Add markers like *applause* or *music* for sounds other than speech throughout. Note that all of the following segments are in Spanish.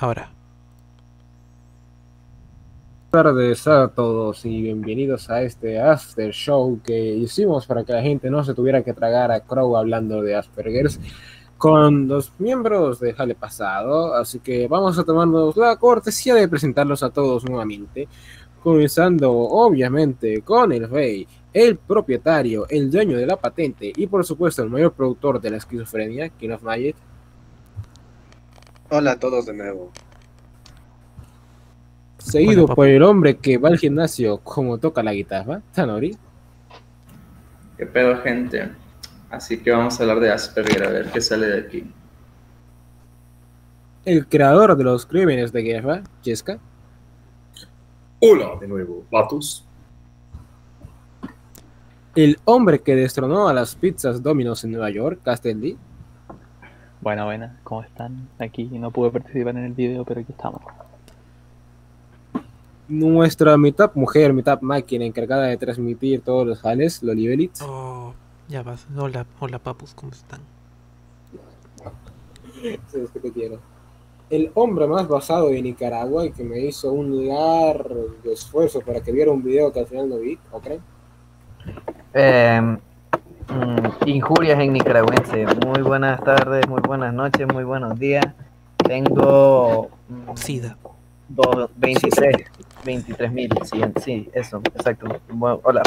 Ahora. Buenas tardes a todos y bienvenidos a este After Show que hicimos para que la gente no se tuviera que tragar a Crow hablando de Asperger's con los miembros de Jale Pasado. Así que vamos a tomarnos la cortesía de presentarlos a todos nuevamente. Comenzando, obviamente, con el rey, el propietario, el dueño de la patente y, por supuesto, el mayor productor de la esquizofrenia, King of Magic. Hola a todos de nuevo. Seguido por el hombre que va al gimnasio como toca la guitarra, Tanori. ¿Qué pedo, gente? Así que vamos a hablar de Asperger, a ver qué sale de aquí. El creador de los crímenes de guerra, Jessica. Hola de nuevo, vatos. El hombre que destronó a las pizzas Domino's en Nueva York, Castelli. Bueno, bueno, ¿cómo están? Aquí no pude participar en el video, pero aquí estamos. Nuestra mitad mujer, mitad máquina encargada de transmitir todos los jales, Loli Belitz. Oh, ya vas. Hola, hola papus, ¿cómo están? Sabes que te quiero. El hombre más basado de Nicaragua y que me hizo un largo esfuerzo para que viera un video que al final no vi, ¿o creen? Eh, injurias en nicaragüense. Muy buenas tardes, muy buenas noches, muy buenos días. Tengo mm, Sida. do- 23, 23 mil. Sí, sí, eso, exacto. Bueno, hola.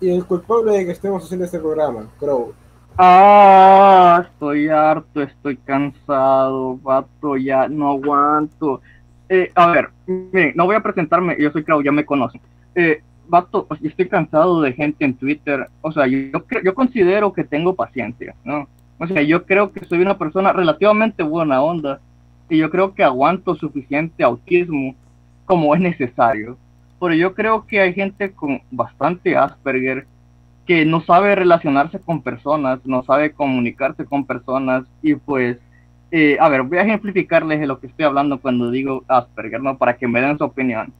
Y el culpable de que estemos haciendo este programa, Crow. Ah, estoy harto, estoy cansado, vato, ya no aguanto. Eh, a ver, miren, no voy a presentarme, yo soy Clau, ya me conocen. Eh, vato, pues, estoy cansado de gente en Twitter. O sea, yo, yo considero que tengo paciencia, ¿no? O sea, yo creo que soy una persona relativamente buena onda y yo creo que aguanto suficiente autismo como es necesario. Pero yo creo que hay gente con bastante Asperger que no sabe relacionarse con personas, no sabe comunicarse con personas y pues, eh, a ver, voy a ejemplificarles de lo que estoy hablando cuando digo Asperger, ¿no? Para que me den su opinión.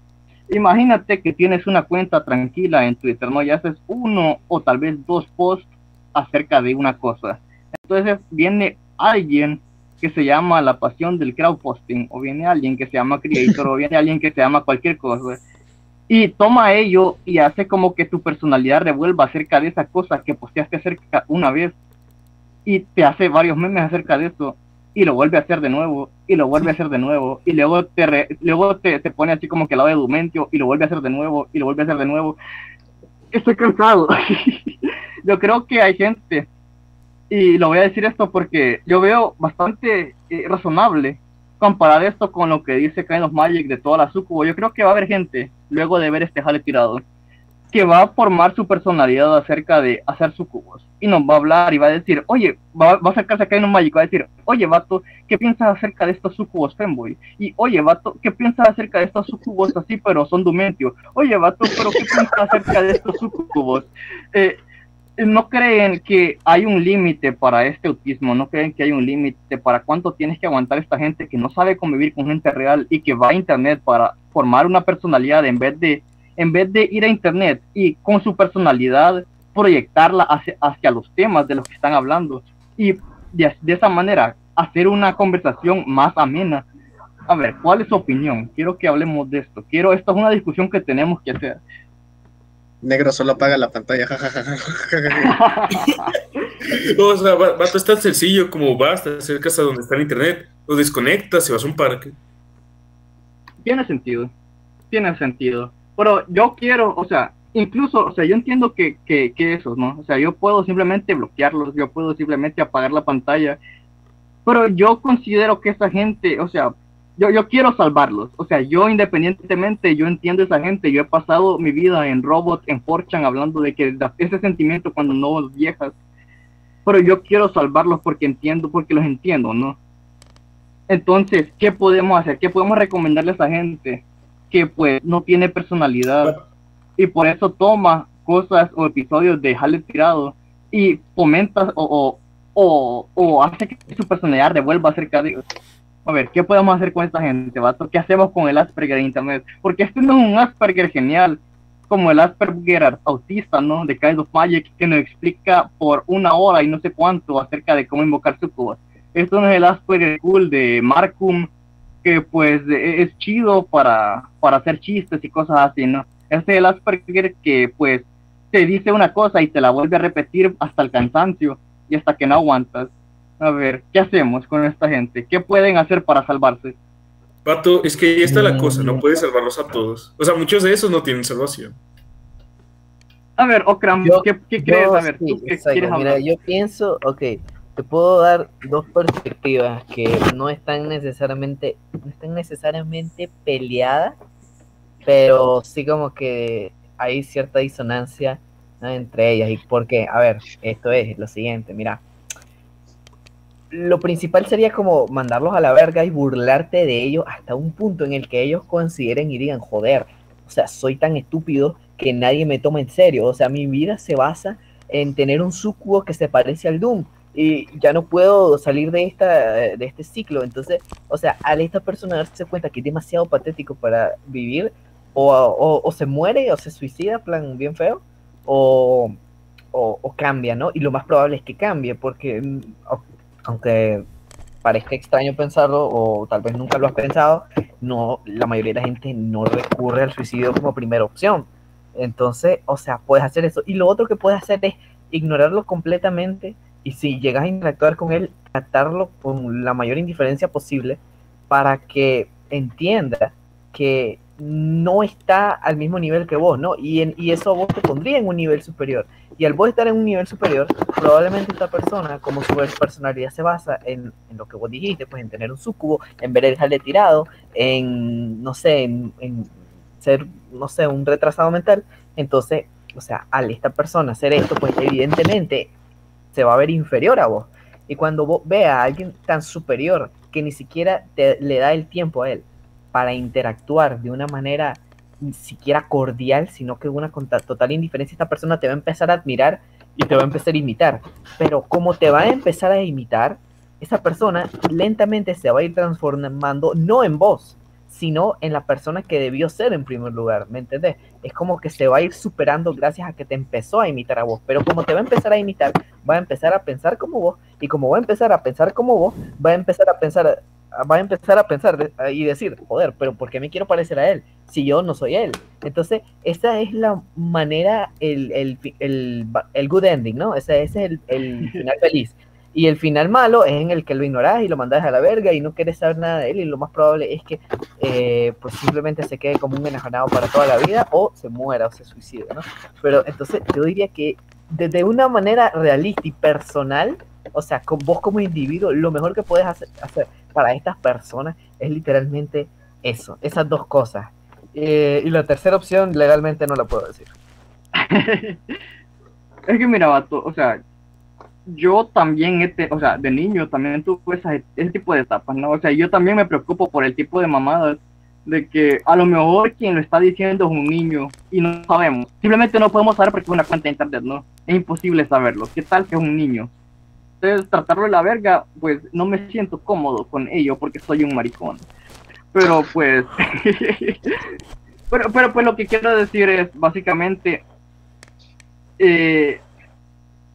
Imagínate que tienes una cuenta tranquila en Twitter, ¿no? Y haces uno o tal vez dos posts acerca de una cosa. Entonces viene alguien que se llama la pasión del crowdposting, o viene alguien que se llama creator, o *laughs* viene alguien que se llama cualquier cosa y toma ello y hace como que tu personalidad revuelva acerca de esa cosa que posteaste acerca una vez y te hace varios memes acerca de eso y lo vuelve a hacer de nuevo y lo vuelve a hacer de nuevo y luego te re- luego te, te pone así como que al lado de Dumentio y lo vuelve a hacer de nuevo y lo vuelve a hacer de nuevo. Estoy cansado. *laughs* Yo creo que hay gente y lo voy a decir esto porque yo veo bastante eh, razonable comparar esto con lo que dice Kind of Magic de toda la sucubo, yo creo que va a haber gente, luego de ver este jale tirado, que va a formar su personalidad acerca de hacer sucubos. Y nos va a hablar y va a decir, oye, va, va a acercarse a Kind of Magic, va a decir, oye, vato, ¿qué piensas acerca de estos sucubos femboy? Y, oye, vato, ¿qué piensas acerca de estos sucubos así, pero son dumentio? Oye, vato, ¿pero qué piensas acerca de estos sucubos? Eh, no creen que hay un límite para este autismo, no creen que hay un límite para cuánto tienes que aguantar esta gente que no sabe convivir con gente real y que va a internet para formar una personalidad en vez de en vez de ir a internet y con su personalidad proyectarla hacia, hacia los temas de los que están hablando y de, de esa manera hacer una conversación más amena. A ver, ¿cuál es su opinión? Quiero que hablemos de esto. Quiero, esta es una discusión que tenemos que hacer. Negro solo apaga la pantalla. jajajaja. *laughs* No, o sea, va- vato, es tan sencillo como vas, te acercas a donde está el internet, lo desconectas y vas a un parque. tiene sentido, tiene sentido. Pero yo quiero, o sea, incluso, o sea, yo entiendo que, que, que eso, ¿no? O sea, yo puedo simplemente bloquearlos, yo puedo simplemente apagar la pantalla, pero yo considero que esa gente, o sea, yo, yo quiero salvarlos, o sea, yo independientemente, yo entiendo esa gente, yo he pasado mi vida en Robot, en Forchan, hablando de que ese sentimiento cuando no viejas, pero yo quiero salvarlos porque entiendo, porque los entiendo, ¿no? Entonces, ¿qué podemos hacer? ¿Qué podemos recomendarle a esa gente que pues no tiene personalidad y por eso toma cosas o episodios de Jale Tirado y fomenta o, o, o, hace que su personalidad revuelva acerca de? A ver, ¿qué podemos hacer con esta gente, vato? ¿Qué hacemos con el Asperger de Internet? Porque este no es un Asperger genial, como el Asperger autista, ¿no? De Kind of Magic, que nos explica por una hora y no sé cuánto acerca de cómo invocar sucubos esto no es el Asperger cool de Markham, que pues e- es chido para, para hacer chistes y cosas así, ¿no? Este es el Asperger que pues te dice una cosa y te la vuelve a repetir hasta el cansancio y hasta que no aguantas. A ver, ¿qué hacemos con esta gente? ¿Qué pueden hacer para salvarse? Vato, es que ahí está la cosa, Mm. no puedes salvarlos a todos. O sea, muchos de esos no tienen salvación. A ver, Okram, Yo- ¿qué, qué Yo crees? A ver, sí, ¿tú qué exacto. quieres Mira, hablar? yo pienso, ok, te puedo dar dos perspectivas que no están necesariamente, no están necesariamente peleadas, pero sí como que hay cierta disonancia entre ellas. ¿Y por qué? A ver, esto es lo siguiente, mira. Lo principal sería como mandarlos a la verga y burlarte de ellos hasta un punto en el que ellos consideren y digan, joder, o sea, soy tan estúpido que nadie me toma en serio. O sea, mi vida se basa en tener un sucubo que se parece al Doom. Y ya no puedo salir de, esta, de este ciclo. Entonces, o sea, al esta persona darse cuenta que es demasiado patético para vivir, o, o- o se muere o se suicida, plan bien feo, o, o- cambia, ¿no? Y lo más probable es que cambie, porque mm, au- aunque parezca extraño pensarlo, o tal vez nunca lo has pensado, no, la mayoría de la gente no recurre al suicidio como primera opción. Entonces, o sea, puedes hacer eso. Y lo otro que puedes hacer es ignorarlo completamente y si llegas a interactuar con él, tratarlo con la mayor indiferencia posible para que entienda que no está al mismo nivel que vos, ¿no? Y, en- y eso vos te pondría en un nivel superior. Y al vos estar en un nivel superior, probablemente esta persona, como su personalidad se basa en, en lo que vos dijiste, pues en tener un sucubo, en ver el jale tirado, en, no sé, en, en ser, no sé, un retrasado mental, entonces, o sea, al esta persona hacer esto, pues evidentemente se va a ver inferior a vos. Y cuando vos veas a alguien tan superior que ni siquiera te, le da el tiempo a él para interactuar de una manera ni siquiera cordial, sino que una con ta- total indiferencia, esta persona te va a empezar a admirar y te va a empezar a imitar. Pero como te va a empezar a imitar, esa persona lentamente se va a ir transformando no en vos, sino en la persona que debió ser en primer lugar, ¿me entendés? Es como que se va a ir superando gracias a que te empezó a imitar a vos, pero como te va a empezar a imitar, va a empezar a pensar como vos, y como va a empezar a pensar como vos, va a empezar a pensar, va a empezar a pensar y decir, joder, pero ¿por qué me quiero parecer a él? Si yo no soy él. Entonces, esa es la manera, el, el, el, good ending, ¿no? Ese, ese es el final feliz. Y el final malo es en el que lo ignorás y lo mandás a la verga y no quieres saber nada de él. Y lo más probable es que eh, pues simplemente se quede como un enajenado para toda la vida o se muera o se suicida, ¿no? Pero entonces yo diría que desde una manera realista y personal, o sea, con vos como individuo, lo mejor que puedes hacer, para estas personas es literalmente eso, esas dos cosas. Eh, y la tercera opción legalmente no la puedo decir. *laughs* Es que mira, vato, o sea, yo también, este, o sea, de niño también tuve esa- ese tipo de etapas, ¿no? O sea, yo también me preocupo por el tipo de mamadas de que a lo mejor quien lo está diciendo es un niño y no sabemos. Simplemente no podemos saber porque es una cuenta de internet, ¿no? Es imposible saberlo. ¿Qué tal que es un niño? Entonces, tratarlo de la verga, pues no me siento cómodo con ello porque soy un maricón. Pero pues... *laughs* pero, pero pues lo que quiero decir es básicamente... eh,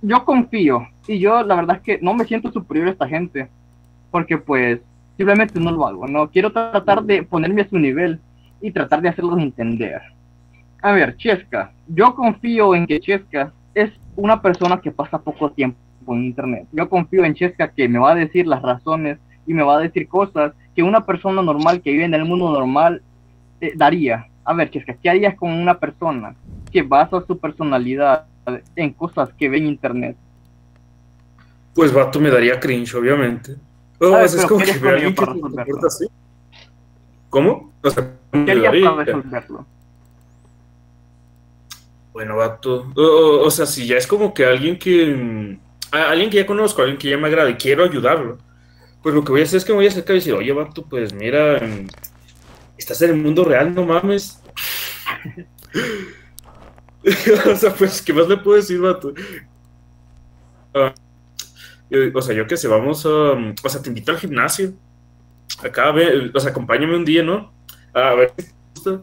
yo confío y yo la verdad es que no me siento superior a esta gente porque pues simplemente no lo hago, no quiero tratar de ponerme a su nivel y tratar de hacerlos entender. A ver, Chesca, yo confío en que Chesca es una persona que pasa poco tiempo en internet. Yo confío en Chesca que me va a decir las razones y me va a decir cosas que una persona normal que vive en el mundo normal eh, daría. A ver, Chesca, ¿qué harías con una persona que basa su personalidad en cosas que ve en internet? Pues vato me daría cringe, obviamente. Oh, ver, es como ¿qué que alguien que se comporta así. ¿Cómo? O sea, me ¿Qué harías daría- para resolverlo? Bueno, vato. O, o- o sea, si ya es como que alguien que. mm, alguien que ya conozco, alguien que ya me agrada y quiero ayudarlo, pues lo que voy a hacer es que me voy a acercar y decir, oye, vato, pues mira, mm, estás en el mundo real, no mames. *laughs* o sea, pues, ¿qué más le puedo decir, vato? Eh, o sea, yo qué sé, vamos a. O sea, te invito al gimnasio. Acá, ve, o sea, acompáñame un día, ¿no? A ver si te gusta.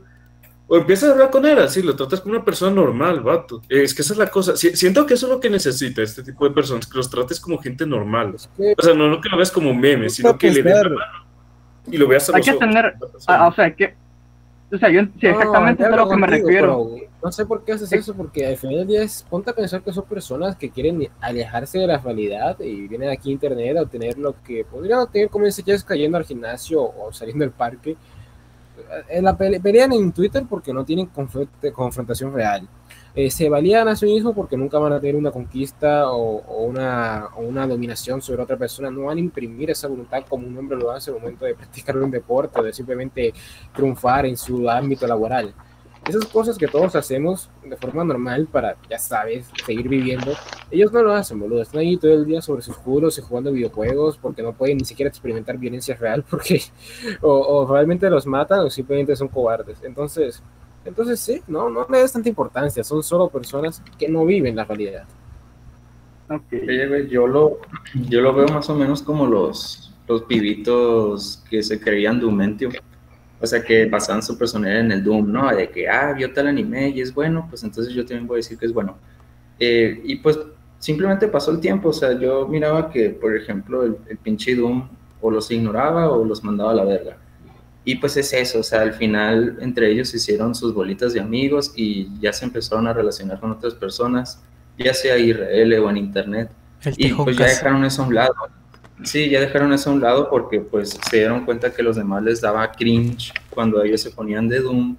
O empiezas a hablar con él así, lo tratas como una persona normal, vato. Es que esa es la cosa. Si- siento que eso es lo que necesita este tipo de personas, que los trates como gente normal. O sea, no, no que lo veas como meme, sino que le des la mano y lo veas a Hay los que ojos. tener, persona. ah, o sea, que, o sea, yo, sí, exactamente No, es a lo que me refiero. No sé por qué haces eso, porque al final del día es, ponte a pensar que son personas que quieren alejarse de la realidad y vienen aquí a internet a obtener lo que podrían obtener como dice Jessica yendo al gimnasio o saliendo del parque. Eh, la pele- pelean en Twitter porque no tienen confrontación real. Eh, se valían a sí mismos porque nunca van a tener una conquista o, o una, o una dominación sobre otra persona. No van a imprimir esa voluntad como un hombre lo hace al momento de *laughs* practicar un deporte o de simplemente triunfar en su ámbito laboral. Esas cosas que todos hacemos de forma normal para, ya sabes, seguir viviendo, ellos no lo hacen, boludo. Están ahí todo el día sobre sus culos y jugando videojuegos porque no pueden ni siquiera experimentar violencia real porque *laughs* o realmente los matan o simplemente son cobardes. Entonces, entonces sí, no, no le des tanta importancia. Son solo personas que no viven la realidad. Ok. Oye, güey, yo lo, yo lo veo más o menos como los, los pibitos que se creían Doomentium. O sea, que basaban su personalidad en el Doom, ¿no? De que, ah, vio tal anime y es bueno, pues entonces yo también voy a decir que es bueno. Eh, y pues simplemente pasó el tiempo. O sea, yo miraba que, por ejemplo, el, el pinche Doom o los ignoraba o los mandaba a la verga. Y pues es eso, o sea, al final entre ellos hicieron sus bolitas de amigos y ya se empezaron a relacionar con otras personas, ya sea IRL o en internet. El Y pues ya dejaron eso a un lado. Sí, ya dejaron eso a un lado porque pues se dieron cuenta que los demás les daba cringe cuando ellos se ponían de Doom.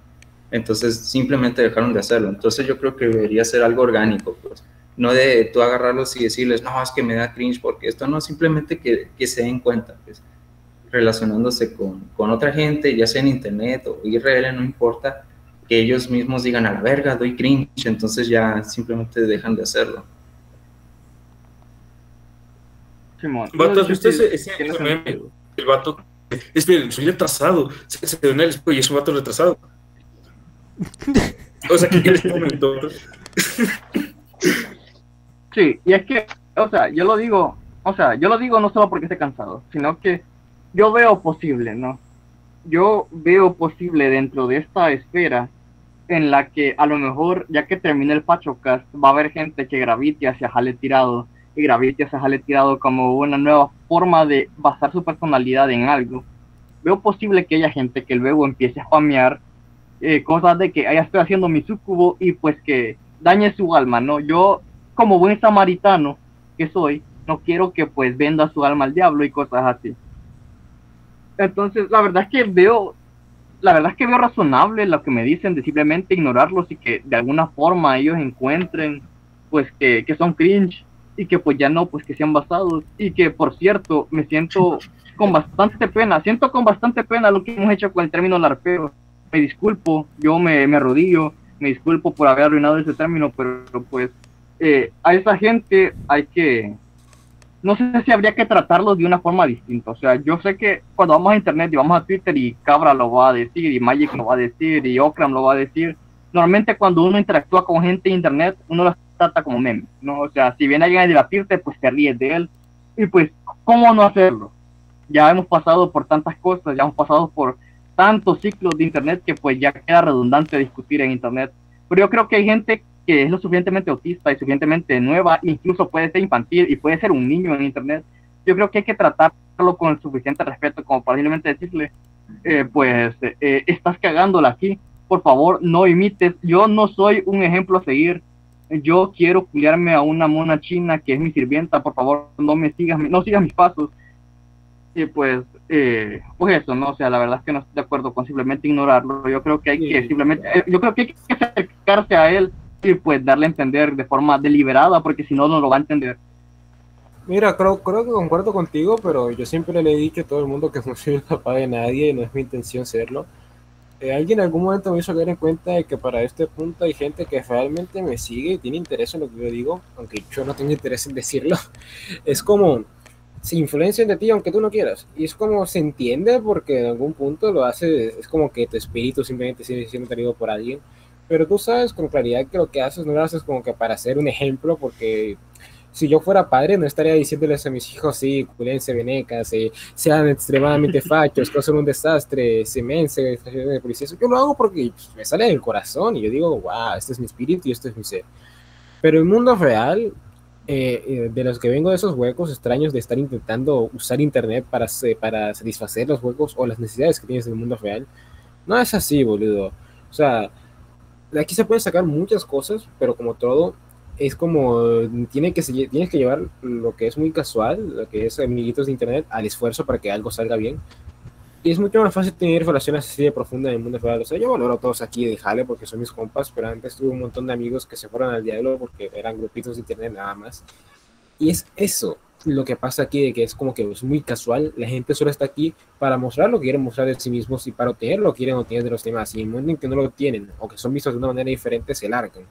Entonces simplemente dejaron de hacerlo. Entonces yo creo que debería ser algo orgánico, pues. No de tú agarrarlos y decirles, no, es que me da cringe porque esto no, simplemente que, que se den cuenta, pues. Relacionándose con, con otra gente, ya sea en internet o IRL, no importa, que ellos mismos digan a la verga, doy cringe, entonces ya simplemente dejan de hacerlo. Simón. Vato, ¿has Sí, visto sí, ese, ese tiene meme? sentido. El vato. Esperen, soy retrasado. Se, se ve en el espejo y es un vato retrasado. O sea, que *laughs* quieres momento. Sí, y es que, o sea, yo lo digo, o sea, yo lo digo no solo porque esté cansado, sino que yo veo posible, ¿no? Yo veo posible dentro de esta esfera en la que a lo mejor, ya que termine el Pachocast, va a haber gente que gravite hacia Jale Tirado y gravite hacia Jale Tirado como una nueva forma de basar su personalidad en algo. Veo posible que haya gente que luego empiece a spamear eh, cosas de que, ya estoy haciendo mi sucubo y pues que dañe su alma, ¿no? Yo como buen samaritano que soy, no quiero que pues venda su alma al diablo y cosas así. Entonces, la verdad es que veo, la verdad es que veo razonable lo que me dicen de simplemente ignorarlos y que de alguna forma ellos encuentren pues que, que son cringe y que pues ya no, pues que sean basados y que por cierto me siento con bastante pena, siento con bastante pena lo que hemos hecho con el término larpeo. Me disculpo, yo me, me arrodillo, me disculpo por haber arruinado ese término, pero pues eh, a esa gente hay que, no sé si habría que tratarlos de una forma distinta. O sea, yo sé que cuando vamos a internet y vamos a Twitter y Cabra lo va a decir, y Magic lo va a decir, y Okram lo va a decir, normalmente cuando uno interactúa con gente en internet, uno los trata como memes, ¿no? O sea, si viene alguien a debatirte, pues te ríes de él. Y pues, ¿cómo no hacerlo? Ya hemos pasado por tantas cosas, ya hemos pasado por tantos ciclos de internet que pues ya queda redundante discutir en internet. Pero yo creo que hay gente que es lo suficientemente autista y suficientemente nueva, incluso puede ser infantil y puede ser un niño en internet. Yo creo que hay que tratarlo con el suficiente respeto como para simplemente decirle, eh, pues eh, estás cagándola aquí, por favor no imites, yo no soy un ejemplo a seguir, yo quiero cuidarme a una mona china que es mi sirvienta, por favor no me sigas, no sigas mis pasos. Y pues, eh, pues eso, ¿no? O sea, la verdad es que no estoy de acuerdo con simplemente ignorarlo. Yo creo que hay que simplemente, eh, yo creo que hay que acercarse a él y pues darle a entender de forma deliberada, porque si no, no lo va a entender. Mira, creo, creo que concuerdo contigo, pero yo siempre le he dicho a todo el mundo que *laughs* no soy el de nadie y no es mi intención serlo. Eh, alguien en algún momento me hizo caer en cuenta de que para este punto hay gente que realmente me sigue y tiene interés en lo que yo digo, aunque yo no tengo interés en decirlo. *laughs* Es como se influencian de ti aunque tú no quieras. Y es como se entiende porque en algún punto lo hace, es como que tu espíritu simplemente sigue siendo tenido por alguien. Pero tú sabes con claridad que lo que haces no lo haces como que para ser un ejemplo, porque Si yo fuera padre, no estaría diciéndoles a mis hijos, sí, culense, venecas, eh, sean extremadamente *laughs* fachos, que son un desastre, se mense, de policía. Yo lo hago porque pues, me sale del corazón y yo digo, wow, este es mi espíritu y este es mi ser. Pero el mundo real, eh, eh, de los que vengo de esos huecos extraños de estar intentando usar internet para, para satisfacer los huecos o las necesidades que tienes en el mundo real, no es así, boludo. O sea, de aquí se pueden sacar muchas cosas, pero como todo, es como, tiene que, tienes que llevar lo que es muy casual, lo que es amiguitos de internet, al esfuerzo para que algo salga bien. Y es mucho más fácil tener relaciones así de profundas en el mundo real. O sea, yo valoro a todos aquí de Jale porque son mis compas, pero antes tuve un montón de amigos que se fueron al diablo porque eran grupitos de internet nada más. Y es eso lo que pasa aquí, de que es como que es muy casual. La gente solo está aquí para mostrar lo que quieren mostrar de sí mismos y para obtener lo que quieren obtener de los demás. Y en el momento en que no lo tienen o que son vistos de una manera diferente, se largan.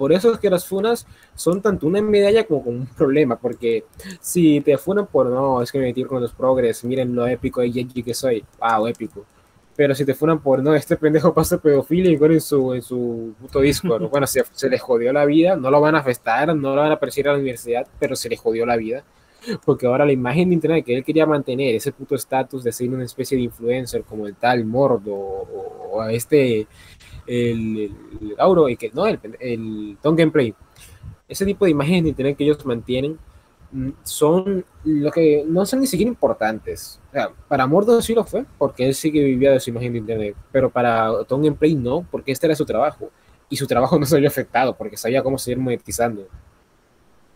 Por eso es que las funas son tanto una medalla como un problema, porque si te funan por no, es que me metí con los progres, miren lo épico y edgy que soy, wow, épico. Pero si te funan por no, este pendejo pasa pedofilia igual en su, en su puto Discord, *laughs* bueno, se, se les jodió la vida, no lo van a festar, no lo van a perseguir a la universidad, pero se les jodió la vida. Porque ahora la imagen de internet que él quería mantener, ese puto estatus de ser una especie de influencer como el tal Mordo o, este, el, Gauro, y que no, el, el Tom Gameplay, ese tipo de imágenes de internet que ellos mantienen mm, son lo que no son ni siquiera importantes. Para Mordo sí lo fue, porque él sí que vivía de su imagen de internet, pero para Tom Gameplay no, porque este era su trabajo. Y su trabajo *laughs* no se vio afectado, porque sabía cómo seguir monetizando.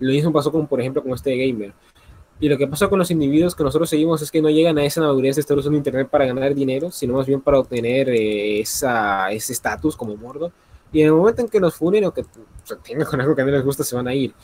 Lo mismo pasó con, por ejemplo, con este gamer. Y lo que pasa con los individuos que nosotros seguimos es que no llegan a esa madurez de estar usando internet para ganar dinero, sino más bien para obtener eh, esa, ese estatus como mordo. Y en el momento en que los funen o que se tengan con algo que no les gusta, se van a ir.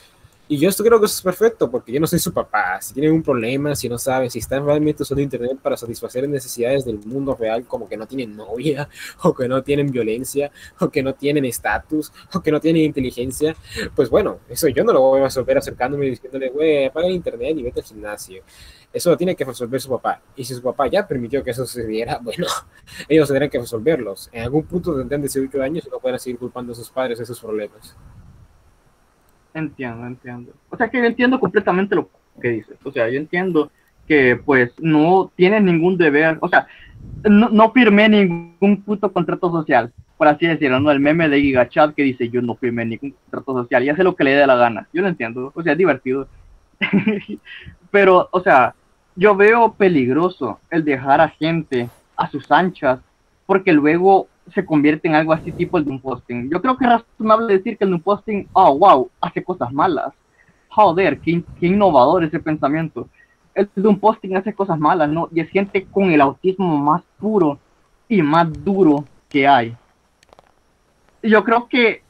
Y yo esto creo que eso es perfecto, porque yo no soy su papá. Si tienen un problema, si no saben, si están realmente usando internet para satisfacer necesidades del mundo real, como que no tienen novia, *laughs* o que no tienen violencia, o que no tienen estatus, o que no tienen inteligencia, pues bueno, eso yo no lo voy a resolver acercándome y diciéndole, güey, apaga el internet y vete al gimnasio. Eso lo tiene que resolver su papá. Y si su papá ya permitió que eso sucediera, *laughs* bueno, ellos tendrán que resolverlos. En algún punto tendrán 18 años y no pueden seguir culpando a sus padres de sus problemas. Entiendo, entiendo. O sea que yo entiendo completamente lo que dices. O sea, yo entiendo que pues no tienes ningún deber, o sea, no, no firmé ningún puto contrato social, por así decirlo, ¿no? El meme de GigaChat que dice yo no firmé ningún contrato social y hace lo que le dé la gana. Yo lo entiendo, o sea, es divertido. *laughs* Pero, o sea, yo veo peligroso el dejar a gente a sus anchas porque luego se convierte en algo así tipo el de un posting. Yo creo que es razonable decir que el de un posting, oh, wow, hace cosas malas. Joder, qué, qué innovador ese pensamiento. El de un posting hace cosas malas, ¿no? Y es gente con el autismo más puro y más duro que hay. Yo creo que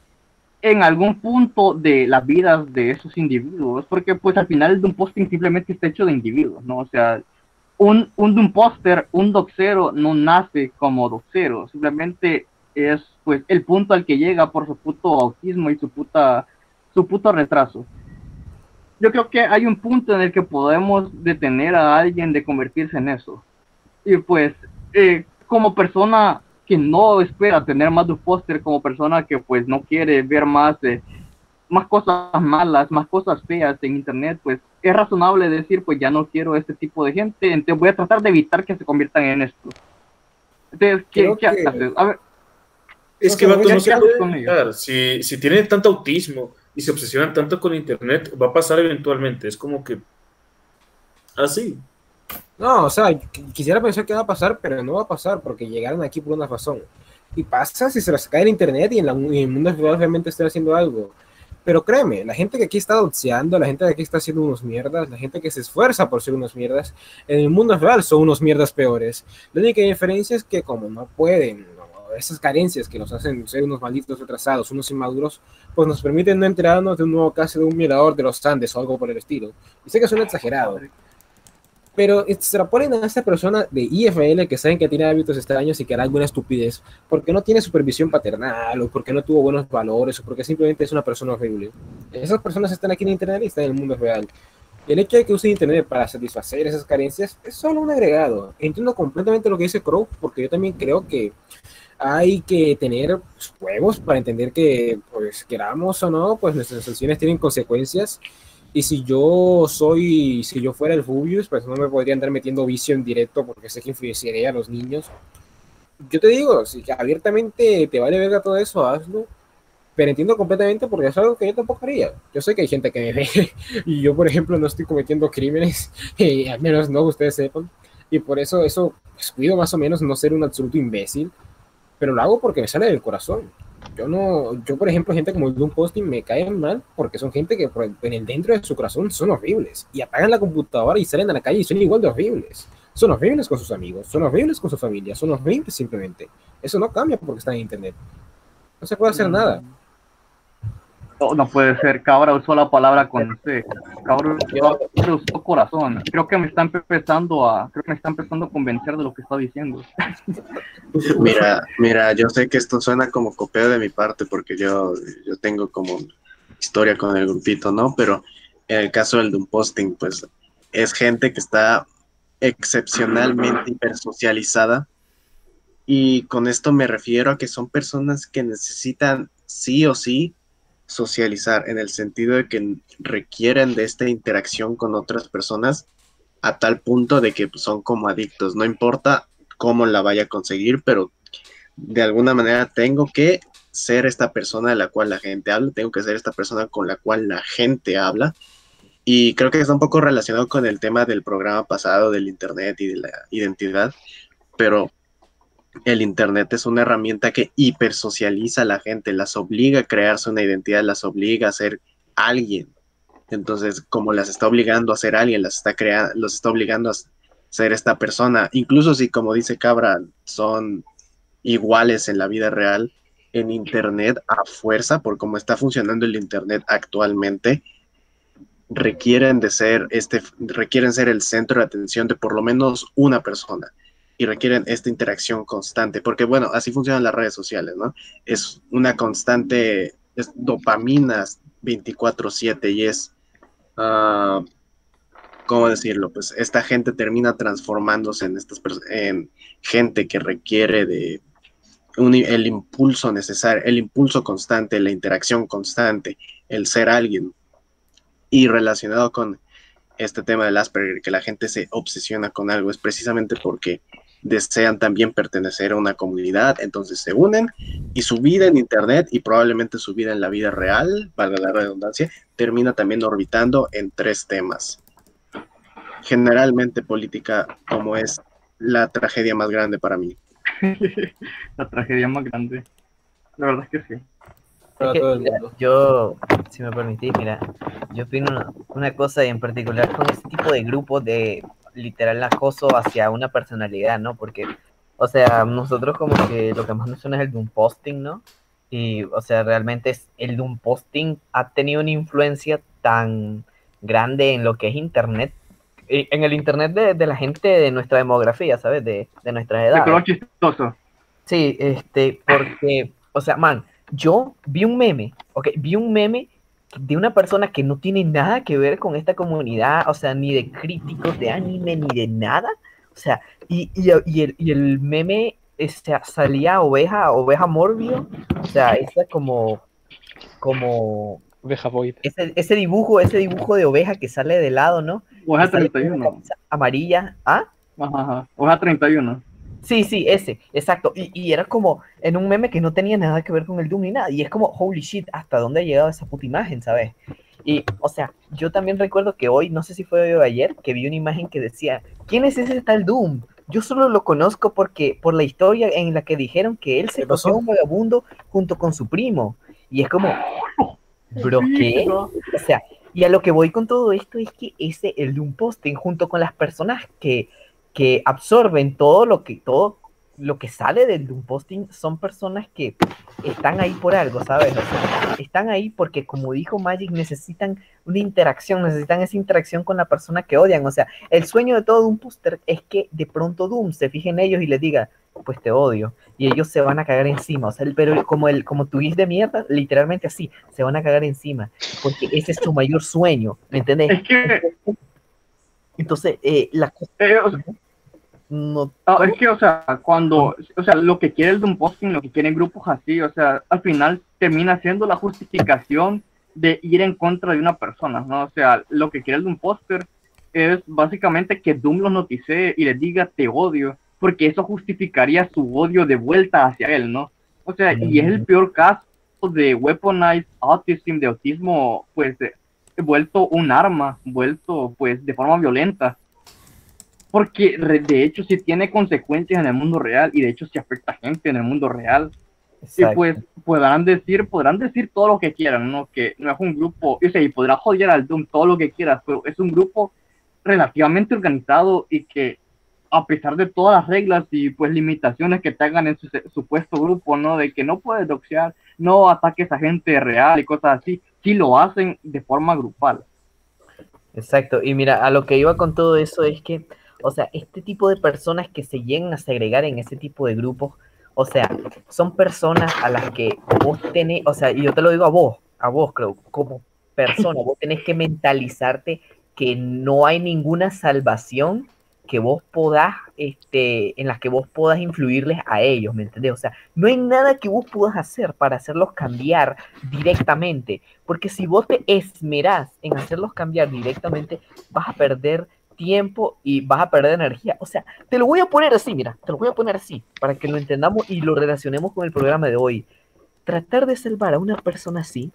en algún punto de las vidas de esos individuos, porque pues al final el de un posting simplemente está hecho de individuos, ¿no? O sea, un, un Doomposter, un doxero no nace como doxero, simplemente es pues el punto al que llega por su puto autismo y su puta su puto retraso. Yo creo que hay un punto en el que podemos detener a alguien de convertirse en eso. Y pues eh, como persona que no espera tener más Doomposter, como persona que pues no quiere ver más eh, más cosas malas, más cosas feas en internet, pues es razonable decir, pues ya no quiero este tipo de gente, entonces voy a tratar de evitar que se conviertan en esto. Entonces, ¿qué, qué que- haces? A ver, Es No que vato, no se puede. Si, si tienen tanto autismo y se obsesionan tanto con internet, va a pasar eventualmente. Es como que así. No, o sea, qu- quisiera pensar que va a pasar, pero no va a pasar porque llegaron aquí por una razón. Y pasa si se les cae el internet y en, la- en el mundo real realmente están haciendo algo. Pero créeme, la gente que aquí está doxeando, la gente que aquí está haciendo unos mierdas, la gente que se esfuerza por ser unos mierdas, en el mundo real son unos mierdas peores. La única diferencia es que como no pueden, o esas carencias que nos hacen ser unos malditos retrasados, unos inmaduros, pues nos permiten no enterarnos de un nuevo caso de un violador de los Andes o algo por el estilo. Y sé que suena exagerado, pero extrapolen a esta persona de IFL que saben que tiene hábitos extraños y que hará alguna estupidez porque no tiene supervisión paternal o porque no tuvo buenos valores o porque simplemente es una persona horrible. Esas personas están aquí en Internet y están en el mundo real. El hecho de que use Internet para satisfacer esas carencias es solo un agregado. Entiendo completamente lo que dice Crow porque yo también creo que hay que tener huevos para entender que, pues, queramos o no, pues nuestras acciones tienen consecuencias Y si yo soy, si yo fuera el Fubius, pues no me podría andar metiendo vicio en directo porque sé que influenciaría a los niños. Yo te digo, si abiertamente te vale verga todo eso, hazlo. Pero entiendo completamente porque es algo que yo tampoco haría. Yo sé que hay gente que me ve *laughs* y yo, por ejemplo, no estoy cometiendo crímenes, *laughs* al menos no ustedes sepan. Y por eso, eso, pues, cuido más o menos no ser un absoluto imbécil, pero lo hago porque me sale del corazón. Yo no, yo por ejemplo, gente como el Doom Posting me caen mal porque son gente que por- en el dentro de su corazón son horribles y apagan la computadora y salen a la calle y son igual de horribles. Son horribles con sus amigos, son horribles con su familia, son horribles simplemente. Eso no cambia porque están en internet. No se puede hacer nada. No, no puede ser, cabra usó la palabra con C. Cabra cabra usó corazón. Creo que me está empezando a, creo que me está empezando a convencer de lo que está diciendo. *laughs* Mira, mira, yo sé que esto suena como copeo de mi parte porque yo, yo tengo como historia con el grupito, ¿no? Pero en el caso del Doom Posting, pues es gente que está excepcionalmente hipersocializada y con esto me refiero a que son personas que necesitan sí o sí socializar en el sentido de que requieren de esta interacción con otras personas a tal punto de que pues, son como adictos, no importa cómo la vaya a conseguir, pero de alguna manera tengo que ser esta persona de la cual la gente habla, tengo que ser esta persona con la cual la gente habla. Y creo que está un poco relacionado con el tema del programa pasado del Internet y de la identidad, pero el Internet es una herramienta que hipersocializa a la gente, las obliga a crearse una identidad, las obliga a ser alguien. Entonces, como las está obligando a ser alguien, las está creando, los está obligando a ser esta persona, incluso si, como dice Cabra, son iguales en la vida real, en Internet a fuerza, por cómo está funcionando el Internet actualmente, requieren de ser este, requieren ser el centro de atención de por lo menos una persona y requieren esta interacción constante, porque bueno, así funcionan las redes sociales, ¿no? Es una constante, es dopaminas 24/7 y es, uh, ¿cómo decirlo? Pues esta gente termina transformándose en, estas en gente que requiere de el impulso necesario, el impulso constante, la interacción constante, el ser alguien. Y relacionado con este tema del Asperger, que la gente se obsesiona con algo, es precisamente porque desean también pertenecer a una comunidad, entonces se unen y su vida en Internet y probablemente su vida en la vida real, valga la redundancia, termina también orbitando en tres temas. Generalmente política como es la tragedia más grande para mí. *laughs* la tragedia más grande. La verdad es que sí. Es que, mira, yo, si me permitís, mira, yo opino una, una, cosa en particular con ese tipo de grupos de literal acoso hacia una personalidad, ¿no? Porque, o sea, nosotros como que lo que más nos suena es el Doom posting, ¿no? Y, o sea, realmente es, el Doom posting ha tenido una influencia tan grande en lo que es Internet, en el Internet de, de la gente de nuestra demografía, ¿sabes? De, de nuestra edad. Chistoso. Sí, este, porque, o sea, man, yo vi un meme, ok, vi un meme de una persona que no tiene nada que ver con esta comunidad, o sea, ni de críticos de anime, ni de nada, o sea, y, y, y, el, y el, meme este, salía oveja, oveja morbio, o sea, esa como, como... Oveja void. Ese, ese dibujo, ese dibujo de oveja que sale de lado, ¿no? Oveja 31. Amarilla, ¿ah? Ajá, ajá. Oveja 31. Sí, sí, ese, exacto. Y, y, era como en un meme que no tenía nada que ver con el Doom ni nada. Y es como, holy shit, ¿hasta dónde ha llegado esa puta imagen, sabes? Y, o sea, yo también recuerdo que hoy, no sé si fue hoy o ayer, que vi una imagen que decía, ¿quién es ese tal Doom? Yo solo lo conozco porque, por la historia en la que dijeron que él se cogió un vagabundo junto con su primo. Y es como, bro, ¿qué? O sea, y a lo que voy con todo esto es que ese, el Doom posting, junto con las personas que que absorben todo lo que todo lo que sale del Doom posting son personas que están ahí por algo, ¿sabes? O sea, están ahí porque, como dijo Magic, necesitan una interacción, necesitan esa interacción con la persona que odian. O sea, el sueño de todo Doom poster es que de pronto Doom se fije en ellos y les diga, pues te odio. Y ellos se van a cagar encima. O sea, pero como el como tu de mierda, literalmente así, se van a cagar encima. Porque ese es su mayor sueño, ¿me entendés? Es que... Entonces, eh, la cosa... Eh, no, no, es que, o sea, cuando, o sea, lo que quiere el Doom posting, lo que quieren grupos así, o sea, al final termina siendo la justificación de ir en contra de una persona, ¿no? O sea, lo que quiere el Doom Poster es básicamente que Doom los noticie y les diga te odio, porque eso justificaría su odio de vuelta hacia él, ¿no? O sea, y es el peor caso de weaponized autism, de autismo, pues, vuelto un arma, vuelto, pues, de forma violenta. Porque de hecho sí tiene consecuencias en el mundo real y de hecho sí afecta a gente en el mundo real. Y pues podrán decir, podrán decir todo lo que quieran, ¿no? Que no es un grupo, o sea, y podrá joder al Doom todo lo que quieras, pero es un grupo relativamente organizado y que a pesar de todas las reglas y pues limitaciones que tengan en su supuesto grupo, ¿no? De que no puedes doxear, no ataques a gente real y cosas así, sí lo hacen de forma grupal. Exacto, y mira, a lo que iba con todo eso es que, o sea, este tipo de personas que se llegan a segregar en ese tipo de grupos, o sea, son personas a las que vos tenés, o sea, y yo te lo digo a vos, a vos creo, como persona, vos tenés que mentalizarte que no hay ninguna salvación que vos podás, este, en las que vos puedas influirles a ellos, ¿me entendés? O sea, no hay nada que vos puedas hacer para hacerlos cambiar directamente, porque si vos te esmerás en hacerlos cambiar directamente, vas a perder tiempo y vas a perder energía. O sea, te lo voy a poner así, mira, te lo voy a poner así, para que lo entendamos y lo relacionemos con el programa de hoy. Tratar de salvar a una persona así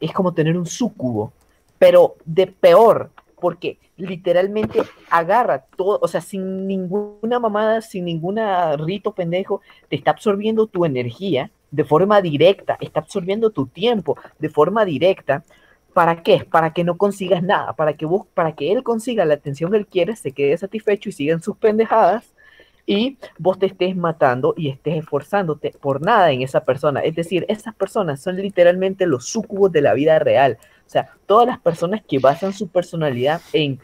es como tener un sucubo, pero de peor, porque literalmente agarra todo, o sea, sin ninguna mamada, sin ninguna rito pendejo, te está absorbiendo tu energía de forma directa, está absorbiendo tu tiempo de forma directa. ¿Para qué? Para que no consigas nada, para que, vos, para que él consiga la atención que él quiere, se quede satisfecho y siga en sus pendejadas y vos te estés matando y estés esforzándote por nada en esa persona. Es decir, esas personas son literalmente los sucubos de la vida real. O sea, todas las personas que basan su personalidad en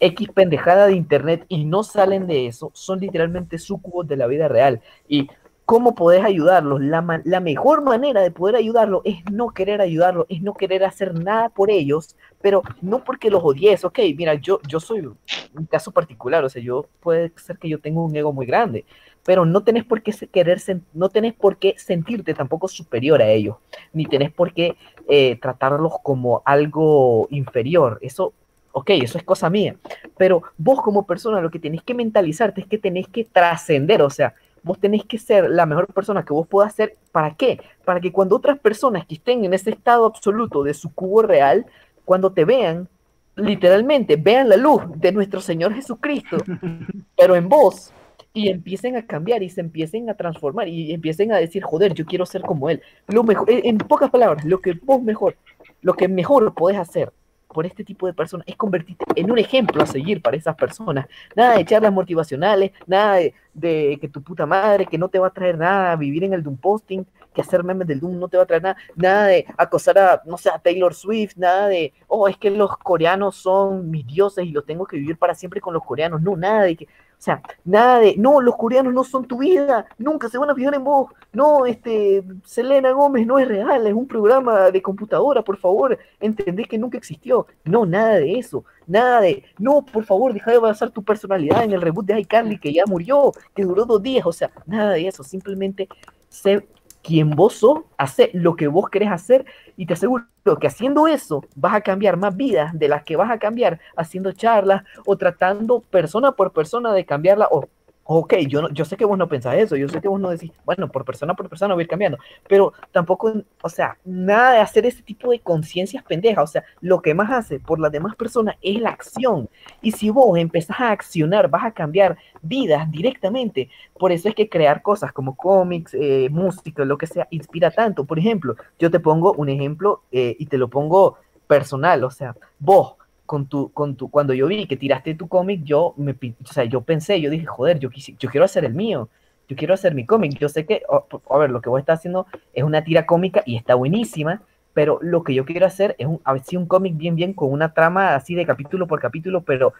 X pendejada de internet y no salen de eso, son literalmente sucubos de la vida real. Y cómo podés ayudarlos, la, la mejor manera de poder ayudarlos es no querer ayudarlos, es no querer hacer nada por ellos, pero no porque los odies, ok, mira, yo, yo soy un caso particular, o sea, yo puede ser que yo tenga un ego muy grande, pero no tenés por qué querer, no tenés por qué sentirte tampoco superior a ellos, ni tenés por qué eh, tratarlos como algo inferior, eso, ok, eso es cosa mía, pero vos como persona lo que tenés que mentalizarte es que tenés que trascender, o sea, vos tenés que ser la mejor persona que vos puedas ser, ¿para qué? Para que cuando otras personas que estén en ese estado absoluto de su cubo real, cuando te vean, literalmente vean la luz de nuestro Señor Jesucristo, *laughs* pero en vos, y empiecen a cambiar y se empiecen a transformar y empiecen a decir, joder, yo quiero ser como Él. Lo mejor, en pocas palabras, lo que vos mejor, lo que mejor podés hacer por este tipo de personas es convertirte en un ejemplo a seguir para esas personas. Nada de charlas motivacionales, nada de, que tu puta madre, que no te va a traer nada, vivir en el Doom posting, que hacer memes del Doom no te va a traer nada, nada de acosar a, no sé, a Taylor Swift, nada de, oh, es que los coreanos son mis dioses y los tengo que vivir para siempre con los coreanos, no, nada de que, o sea, nada de, no, los coreanos no son tu vida, nunca se van a fijar en vos, no, este, Selena Gómez no es real, es un programa de computadora, por favor, entendés que nunca existió. No, nada de eso, nada de, no, por favor, deja de basar tu personalidad en el reboot de iCarly que ya murió, que duró dos días, o sea, nada de eso, simplemente sé quien vos sos, hace lo que vos querés hacer y te aseguro que haciendo eso vas a cambiar más vidas de las que vas a cambiar haciendo charlas o tratando persona por persona de cambiarla o ok, yo, yo sé que vos no pensás eso, yo sé que vos no decís, bueno, por persona por persona voy a ir cambiando, pero tampoco, o sea, nada de hacer ese tipo de conciencias pendejas, o sea, lo que más hace por las demás personas es la acción, y si vos empezás a accionar, vas a cambiar vidas directamente, por eso es que crear cosas como cómics, eh, música, lo que sea, inspira tanto, por ejemplo, yo te pongo un ejemplo eh, y te lo pongo personal, o sea, vos, con tu, con tu, cuando yo vi que tiraste tu cómic, yo me, o sea, yo pensé, yo dije, joder, yo, yo quiero hacer el mío, yo quiero hacer mi cómic, yo sé que, a ver, lo que vos estás haciendo es una tira cómica y está buenísima, pero lo que yo quiero hacer es un, a ver si un cómic bien, bien, con una trama así de capítulo por capítulo, pero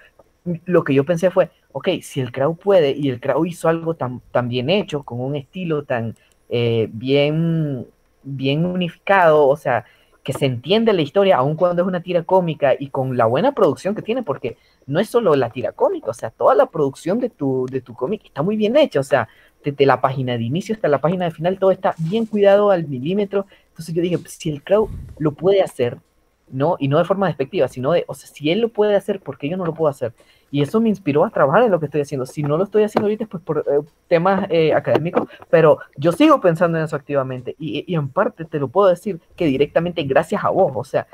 lo que yo pensé fue, ok, si el crowd puede y el crowd hizo algo tan, tan bien hecho, con un estilo tan eh, bien, bien unificado, o sea, que se entiende la historia, aun cuando es una tira cómica y con la buena producción que tiene, porque no es solo la tira cómica, o sea, toda la producción de tu, de tu cómic está muy bien hecha, o sea, desde la página de inicio hasta la página de final, todo está bien cuidado al milímetro. Entonces yo dije, si el crowd lo puede hacer, no, y no de forma despectiva, sino de, o sea, si él lo puede hacer, ¿por qué yo no lo puedo hacer? Y eso me inspiró a trabajar en lo que estoy haciendo. Si no lo estoy haciendo ahorita, pues por eh, temas eh, académicos, pero yo sigo pensando en eso activamente. Y, y en parte te lo puedo decir que directamente gracias a vos, o sea,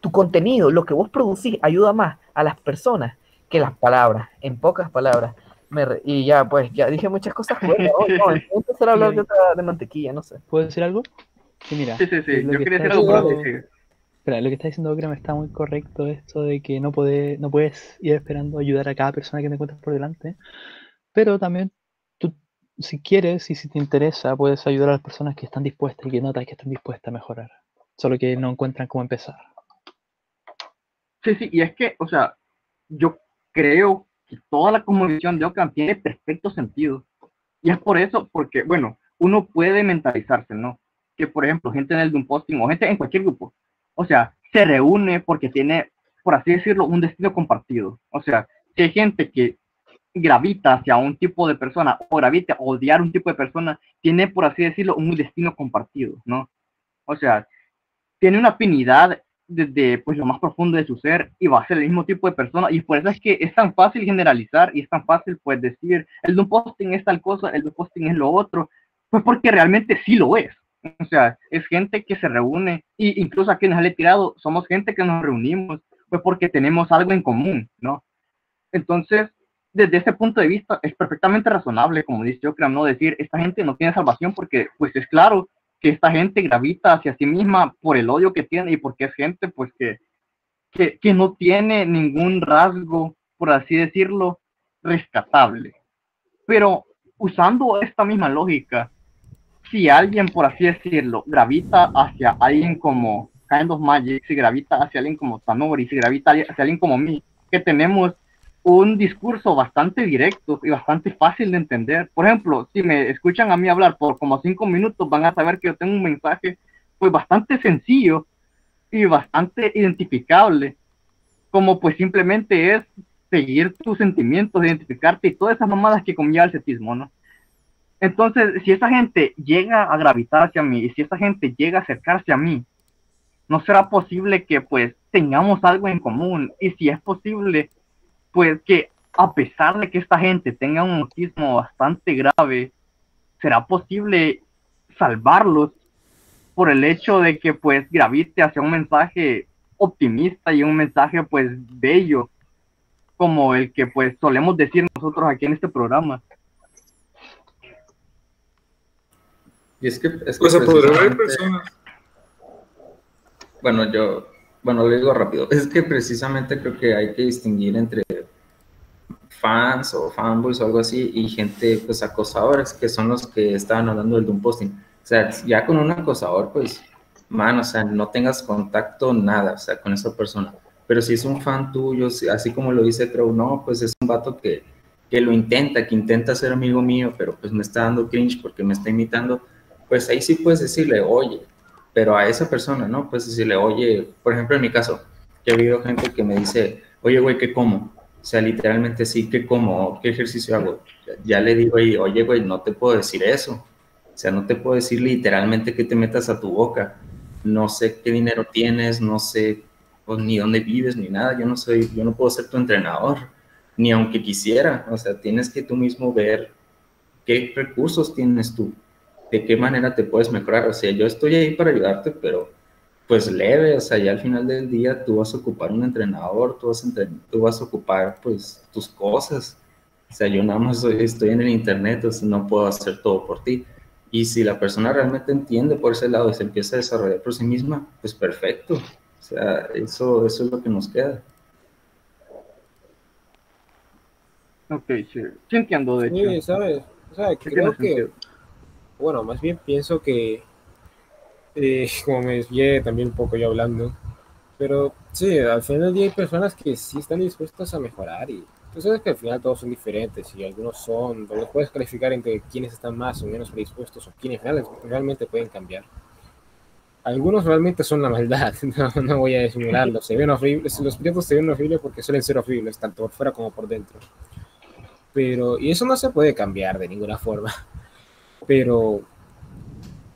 tu contenido, lo que vos producís, ayuda más a las personas que las palabras, en pocas palabras. Me re- y ya, pues, ya dije muchas cosas. *laughs* Bueno, oh, no, voy a empezar a hablar de, otra- de mantequilla, no sé. ¿Puedo decir algo? Sí, mira. Sí, sí, sí. Yo que quería está decir algo, pero Espera, lo que está diciendo Ocram está muy correcto, esto de que no, puede, no puedes ir esperando ayudar a cada persona que te encuentres por delante, pero también tú, si quieres y si te interesa, puedes ayudar a las personas que están dispuestas y que notas que están dispuestas a mejorar, solo que no encuentran cómo empezar. Sí, sí, y es que, o sea, yo creo que toda la comunicación de Ockham tiene perfecto sentido. Y es por eso, porque, bueno, uno puede mentalizarse, ¿no? Que, por ejemplo, gente en el Doom Posting o gente en cualquier grupo, o sea, se reúne porque tiene, por así decirlo, un destino compartido. O sea, si hay gente que gravita hacia un tipo de persona o gravita a odiar un tipo de persona, tiene, por así decirlo, un destino compartido, ¿no? O sea, tiene una afinidad desde pues, lo más profundo de su ser y va a ser el mismo tipo de persona. Y por eso es que es tan fácil generalizar y es tan fácil pues decir, el de un posting es tal cosa, el de un posting es lo otro, pues porque realmente sí lo es. O sea, es gente que se reúne y incluso a quienes le tirado, somos gente que nos reunimos pues porque tenemos algo en común, ¿no? Entonces, desde ese punto de vista, es perfectamente razonable, como dice creo, no decir, esta gente no tiene salvación porque, pues es claro, que esta gente gravita hacia sí misma por el odio que tiene y porque es gente pues que, que, que no tiene ningún rasgo, por así decirlo, rescatable. Pero usando esta misma lógica, si alguien, por así decirlo, gravita hacia alguien como Kind of Magic, si gravita hacia alguien como Tanori, si gravita hacia alguien como mí, que tenemos un discurso bastante directo y bastante fácil de entender. Por ejemplo, si me escuchan a mí hablar por como cinco minutos, van a saber que yo tengo un mensaje pues bastante sencillo y bastante identificable, como pues simplemente es seguir tus sentimientos, identificarte y todas esas mamadas que conlleva el cetismo, ¿no? Entonces, si esa gente llega a gravitar hacia mí y si esa gente llega a acercarse a mí, no será posible que pues tengamos algo en común y si es posible pues que a pesar de que esta gente tenga un autismo bastante grave, será posible salvarlos por el hecho de que pues gravite hacia un mensaje optimista y un mensaje pues bello como el que pues solemos decir nosotros aquí en este programa. Y es que, es que O sea, podrá haber personas. Bueno, yo, bueno, lo digo rápido. Es que precisamente creo que hay que distinguir entre fans o fanboys o algo así y gente, pues, acosadores, que son los que estaban hablando del Doom Posting. O sea, ya con un acosador, pues, man, o sea, no tengas contacto, nada, o sea, con esa persona. Pero si es un fan tuyo, así como lo dice Crow, no, pues es un vato que, que lo intenta, que intenta ser amigo mío, pero pues me está dando cringe porque me está imitando, pues ahí sí puedes decirle, oye, pero a esa persona, ¿no? Pues decirle, oye, por ejemplo, en mi caso, ha habido gente que me dice, oye, güey, ¿qué como? O sea, literalmente sí, ¿qué como? ¿Qué ejercicio hago? Ya, ya le digo ahí, oye, güey, no te puedo decir eso. O sea, no te puedo decir literalmente que te metas a tu boca. No sé qué dinero tienes, no sé pues, ni dónde vives, ni nada. Yo no soy, yo no puedo ser tu entrenador, ni aunque quisiera. O sea, tienes que tú mismo ver qué recursos tienes tú, de qué manera te puedes mejorar. O sea, yo estoy ahí para ayudarte, pero pues leve, o sea, ya al final del día tú vas a ocupar un entrenador, tú vas a, entren- tú vas a ocupar pues tus cosas. O sea, yo nada más estoy en el internet, o sea, no puedo hacer todo por ti. Y si la persona realmente entiende por ese lado y se empieza a desarrollar por sí misma, pues perfecto. O sea, eso, eso es lo que nos queda. Ok, sí, sí entiendo, de Sí, hecho. ¿sabes? O sea, Sí creo que. Bueno, más bien pienso que, eh, *laughs* como me desvié también un poco yo hablando, pero sí, al final del día hay personas que sí están dispuestas a mejorar y tú sabes que al final todos son diferentes y algunos son, los puedes calificar entre quienes están más o menos predispuestos o quienes real- realmente pueden cambiar. Algunos realmente son la maldad, *laughs* no, voy a disimularlo, se ven horribles, los prietos se ven horribles porque suelen ser horribles, tanto por fuera como por dentro. Pero, y eso no se puede cambiar de ninguna forma. Pero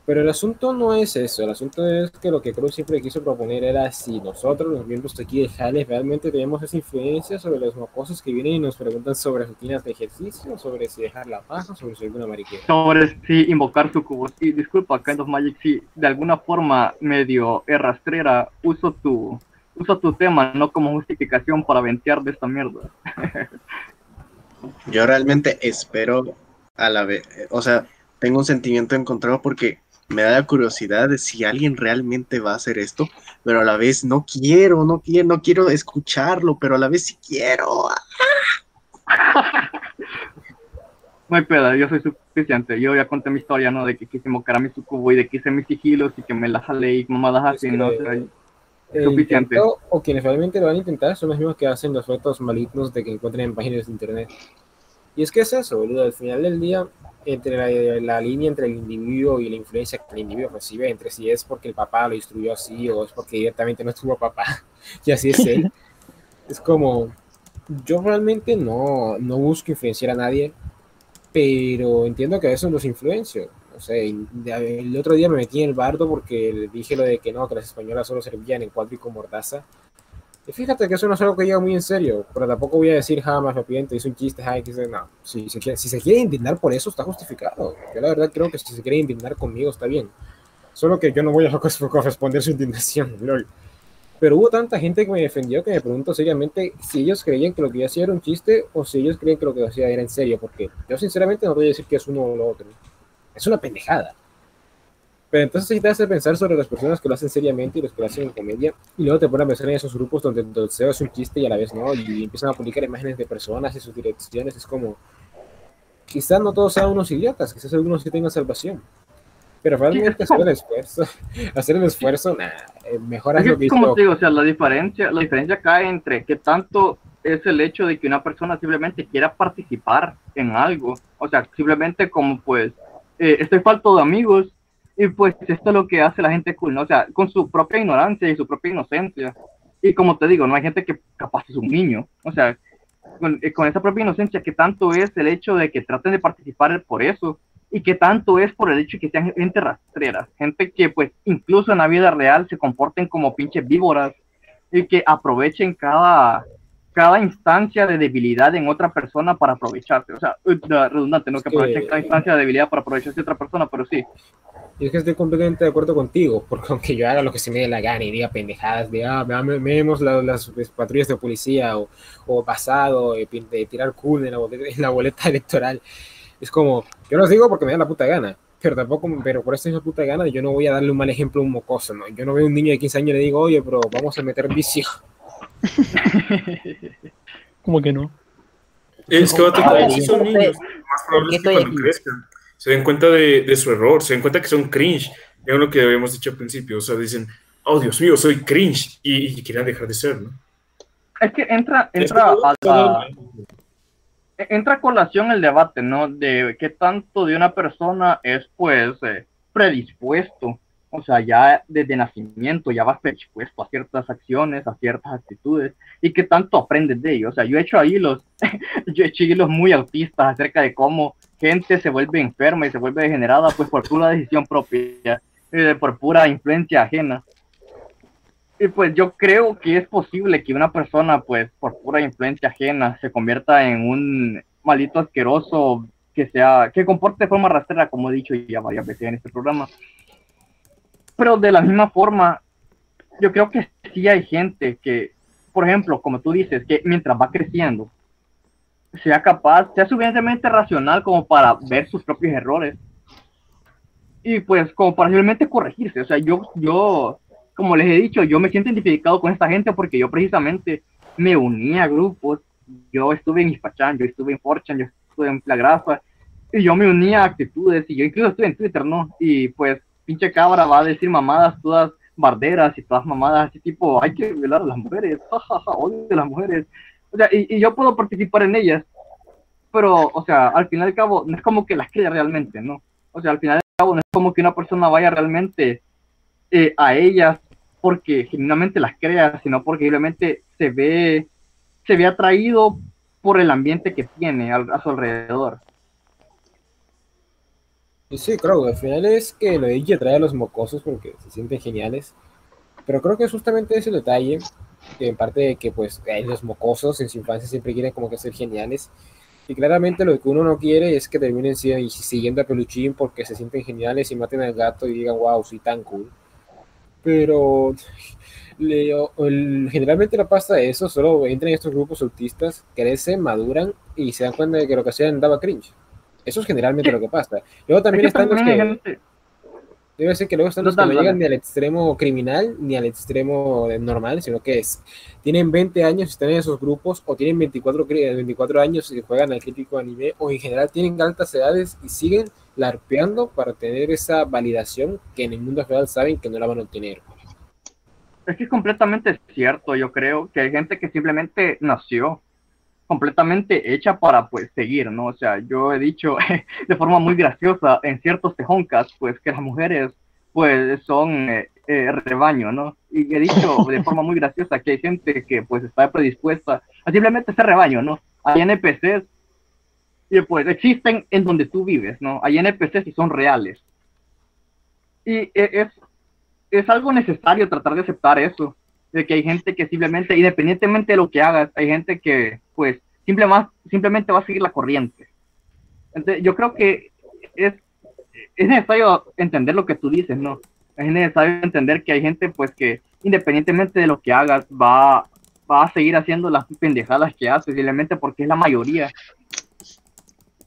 Pero el asunto no es eso, el asunto es que lo que Cruz siempre quiso proponer era si nosotros, los miembros de aquí de Jales, realmente tenemos esa influencia sobre las cosas que vienen y nos preguntan sobre rutinas de ejercicio, sobre si dejar la paja, sobre si alguna mariquera. Sobre si invocar su cubo. Y disculpa, Kind of Magic, si de alguna forma medio rastrera uso tu, uso tu tema no como justificación para ventear de esta mierda. *laughs* Yo realmente espero a la vez, o sea, tengo un sentimiento encontrado porque me da la curiosidad de si alguien realmente va a hacer esto, pero a la vez no quiero, no quiero, no quiero escucharlo, pero a la vez sí quiero. *laughs* No hay pedo, yo soy suficiente. Yo ya conté mi historia, ¿no? De que quise invocar a mi sucubo y de que hice mis sigilos y que me la jalé y mamadas así, ¿no? O sea, El suficiente. intento, o quienes realmente lo van a intentar son los mismos que hacen los fotos malignos de que encuentren en páginas de internet. Y es que es eso, boludo. Al final del día, entre la, línea entre el individuo y la influencia que el individuo recibe, entre si es porque el papá lo instruyó así o es porque directamente no estuvo papá *laughs* y así es él, es como, yo realmente no, no busco influenciar a nadie, pero entiendo que a veces los influencio. O sea, el otro día me metí en el bardo porque dije lo de que no, que las españolas solo servían en cuatro con mordaza. Y fíjate que eso no es algo que llevo muy en serio, pero tampoco voy a decir jamás me piento, hice un chiste, ay, que no. Si se, quiere, si se quiere indignar por eso, está justificado. Yo la verdad creo que si se quiere indignar conmigo, está bien. Solo que yo no voy a *laughs* corresponder su indignación, *laughs* lol. Pero hubo tanta gente que me defendió que me pregunto seriamente si ellos creían que lo que yo hacía era un chiste o si ellos creían que lo que yo hacía era en serio, porque yo sinceramente no voy a decir que es uno o lo otro. Es una pendejada. Pero entonces sí te hace pensar sobre las personas que lo hacen seriamente y los que lo hacen en comedia, y luego te ponen a pensar en esos grupos donde el deseo es un chiste y a la vez no, y empiezan a publicar imágenes de personas y sus direcciones. Es como, quizás no todos sean unos idiotas, quizás algunos sí tengan salvación. Pero realmente hacer el *laughs* esfuerzo, *laughs* hacer el esfuerzo, nah, eh, mejor Es lo que, como te digo, o sea, la diferencia, la diferencia cae entre qué tanto es el hecho de que una persona simplemente quiera participar en algo. O sea, simplemente como pues, eh, estoy falto de amigos y pues esto es lo que hace la gente cool, ¿no? O sea, con su propia ignorancia y su propia inocencia. Y como te digo, no hay gente que capaz es un niño. O sea, con, eh, esa propia inocencia, que tanto es el hecho de que traten de participar por eso y que tanto es por el hecho de que sean gente rastrera, gente que pues incluso en la vida real se comporten como pinches víboras y que aprovechen cada, cada instancia de debilidad en otra persona para aprovecharse. O sea, redundante, no Es que aprovechen cada instancia de debilidad para aprovecharse de otra persona, pero sí. Y es que estoy completamente de acuerdo contigo, *laughs* porque aunque yo haga lo que se me dé la gana y diga pendejadas de, ah, me- me- vemos la- las, las patrullas de policía o, o pasado, de, pin- de tirar cool en la, boleta, en la boleta *laughs* electoral, es como, yo los digo porque me da la puta gana, pero tampoco, pero por esa misma puta gana yo no voy a darle un mal ejemplo a un mocoso, ¿no? Yo no veo a un niño de 15 años y le digo, oye, pero vamos a meter vicio. *laughs* Como que no. Es que Ah, como sí, si son niños, lo más probable es que cuando aquí. crezcan se den cuenta de, de su error, se den cuenta que son cringe. Es lo que habíamos dicho al principio, o sea, dicen, oh Dios mío, soy cringe, y, y quieran dejar de ser, ¿no? Es que entra, entra a la, todo- entra a colación el debate, ¿no? De qué tanto de una persona es, pues, eh, predispuesto. O sea, ya desde nacimiento ya vas predispuesto a ciertas acciones, a ciertas actitudes, y qué tanto aprendes de ello. O sea, yo he hecho ahí los, *laughs* yo he hecho hilos muy autistas acerca de cómo gente se vuelve enferma y se vuelve degenerada, pues, por pura decisión propia, eh, por pura influencia ajena. Y pues yo creo que es posible que una persona, pues, por pura influencia ajena, se convierta en un maldito asqueroso que sea, que comporte de forma rastrera, como he dicho ya varias veces en este programa. Pero de la misma forma, yo creo que sí hay gente que, por ejemplo, como tú dices, que mientras va creciendo, sea capaz, sea suficientemente racional como para ver sus propios errores y pues como para corregirse. O sea, yo, yo, como les he dicho, yo me siento identificado con esta gente porque yo precisamente me uní a grupos. Yo estuve en Ispachán, yo estuve en Forchan, yo estuve en La Grasa y yo me uní a actitudes y yo incluso estuve en Twitter, ¿no? Y pues pinche cabra va a decir mamadas todas barderas y todas mamadas así tipo, hay que violar a las mujeres, *laughs* jajaja, odio a las mujeres. O sea, y, yo puedo participar en ellas, pero, o sea, al final y cabo, no es como que las crea realmente, ¿no? O sea, al final cabo, no es como que una persona vaya realmente eh, a ellas porque genuinamente las crea, sino porque simplemente se ve, se ve atraído por el ambiente que tiene a su alrededor. Sí, creo al final es que lo Iggy atrae a los mocosos porque se sienten geniales. Pero creo que es justamente ese detalle, que en parte de que pues eh, los mocosos en su infancia siempre quieren como que ser geniales. Y claramente lo que uno no quiere es que terminen si- siguiendo a Peluchín porque se sienten geniales y maten al gato y digan, wow, soy tan cool. Pero generalmente no pasa eso, solo entran en estos grupos autistas, crecen, maduran y se dan cuenta de que lo que hacían daba cringe. Eso es generalmente lo que pasa. Luego también Es que están los que... Debe ser que luego están los que no llegan ni al extremo criminal ni al extremo normal, sino que es, tienen 20 años y están en esos grupos, o tienen 24, cri- 24 años y juegan al crítico anime, o en general tienen altas edades y siguen larpeando para tener esa validación que en el mundo real saben que no la van a obtener. Es que es completamente cierto, yo creo que hay gente que simplemente nació completamente hecha para pues seguir, ¿no? O sea, yo he dicho *laughs* de forma muy graciosa en ciertos tejoncas, pues que las mujeres pues son eh, eh, rebaño, ¿no? Y he dicho de *laughs* forma muy graciosa que hay gente que pues está predispuesta a simplemente ser rebaño, ¿no? Hay NPCs y pues existen en donde tú vives, ¿no? Hay NPCs y son reales. Y eh, es, es algo necesario tratar de aceptar eso, de que hay gente que simplemente, independientemente de lo que hagas, hay gente que pues simple simplemente va a seguir la corriente. Entonces, yo creo que es, es necesario entender lo que tú dices, ¿no? Es necesario entender que hay gente pues que independientemente de lo que hagas va, va a seguir haciendo las pendejadas que hace, simplemente porque es la mayoría.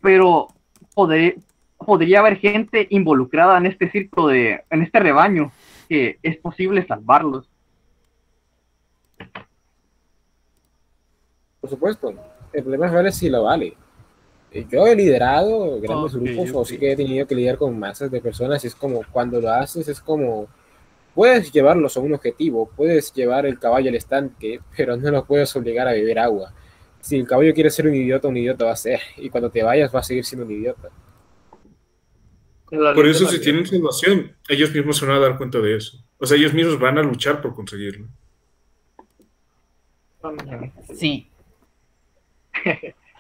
Pero poder, podría haber gente involucrada en este círculo de, en este rebaño, que es posible salvarlos. Por supuesto, el problema real es si lo vale. Eh, Yo he liderado grandes grupos, o sí que he tenido que lidiar con masas de personas, y es como cuando lo haces, es como puedes llevarlos a un objetivo, puedes llevar el caballo al estanque, *laughs* pero no lo puedes obligar a beber agua. Si el caballo quiere ser un idiota, un idiota va a ser, y cuando te vayas va a seguir siendo un idiota. Por eso si tienen salvación, ellos mismos se van a dar cuenta de eso. O sea, ellos mismos van a luchar por conseguirlo. Sí,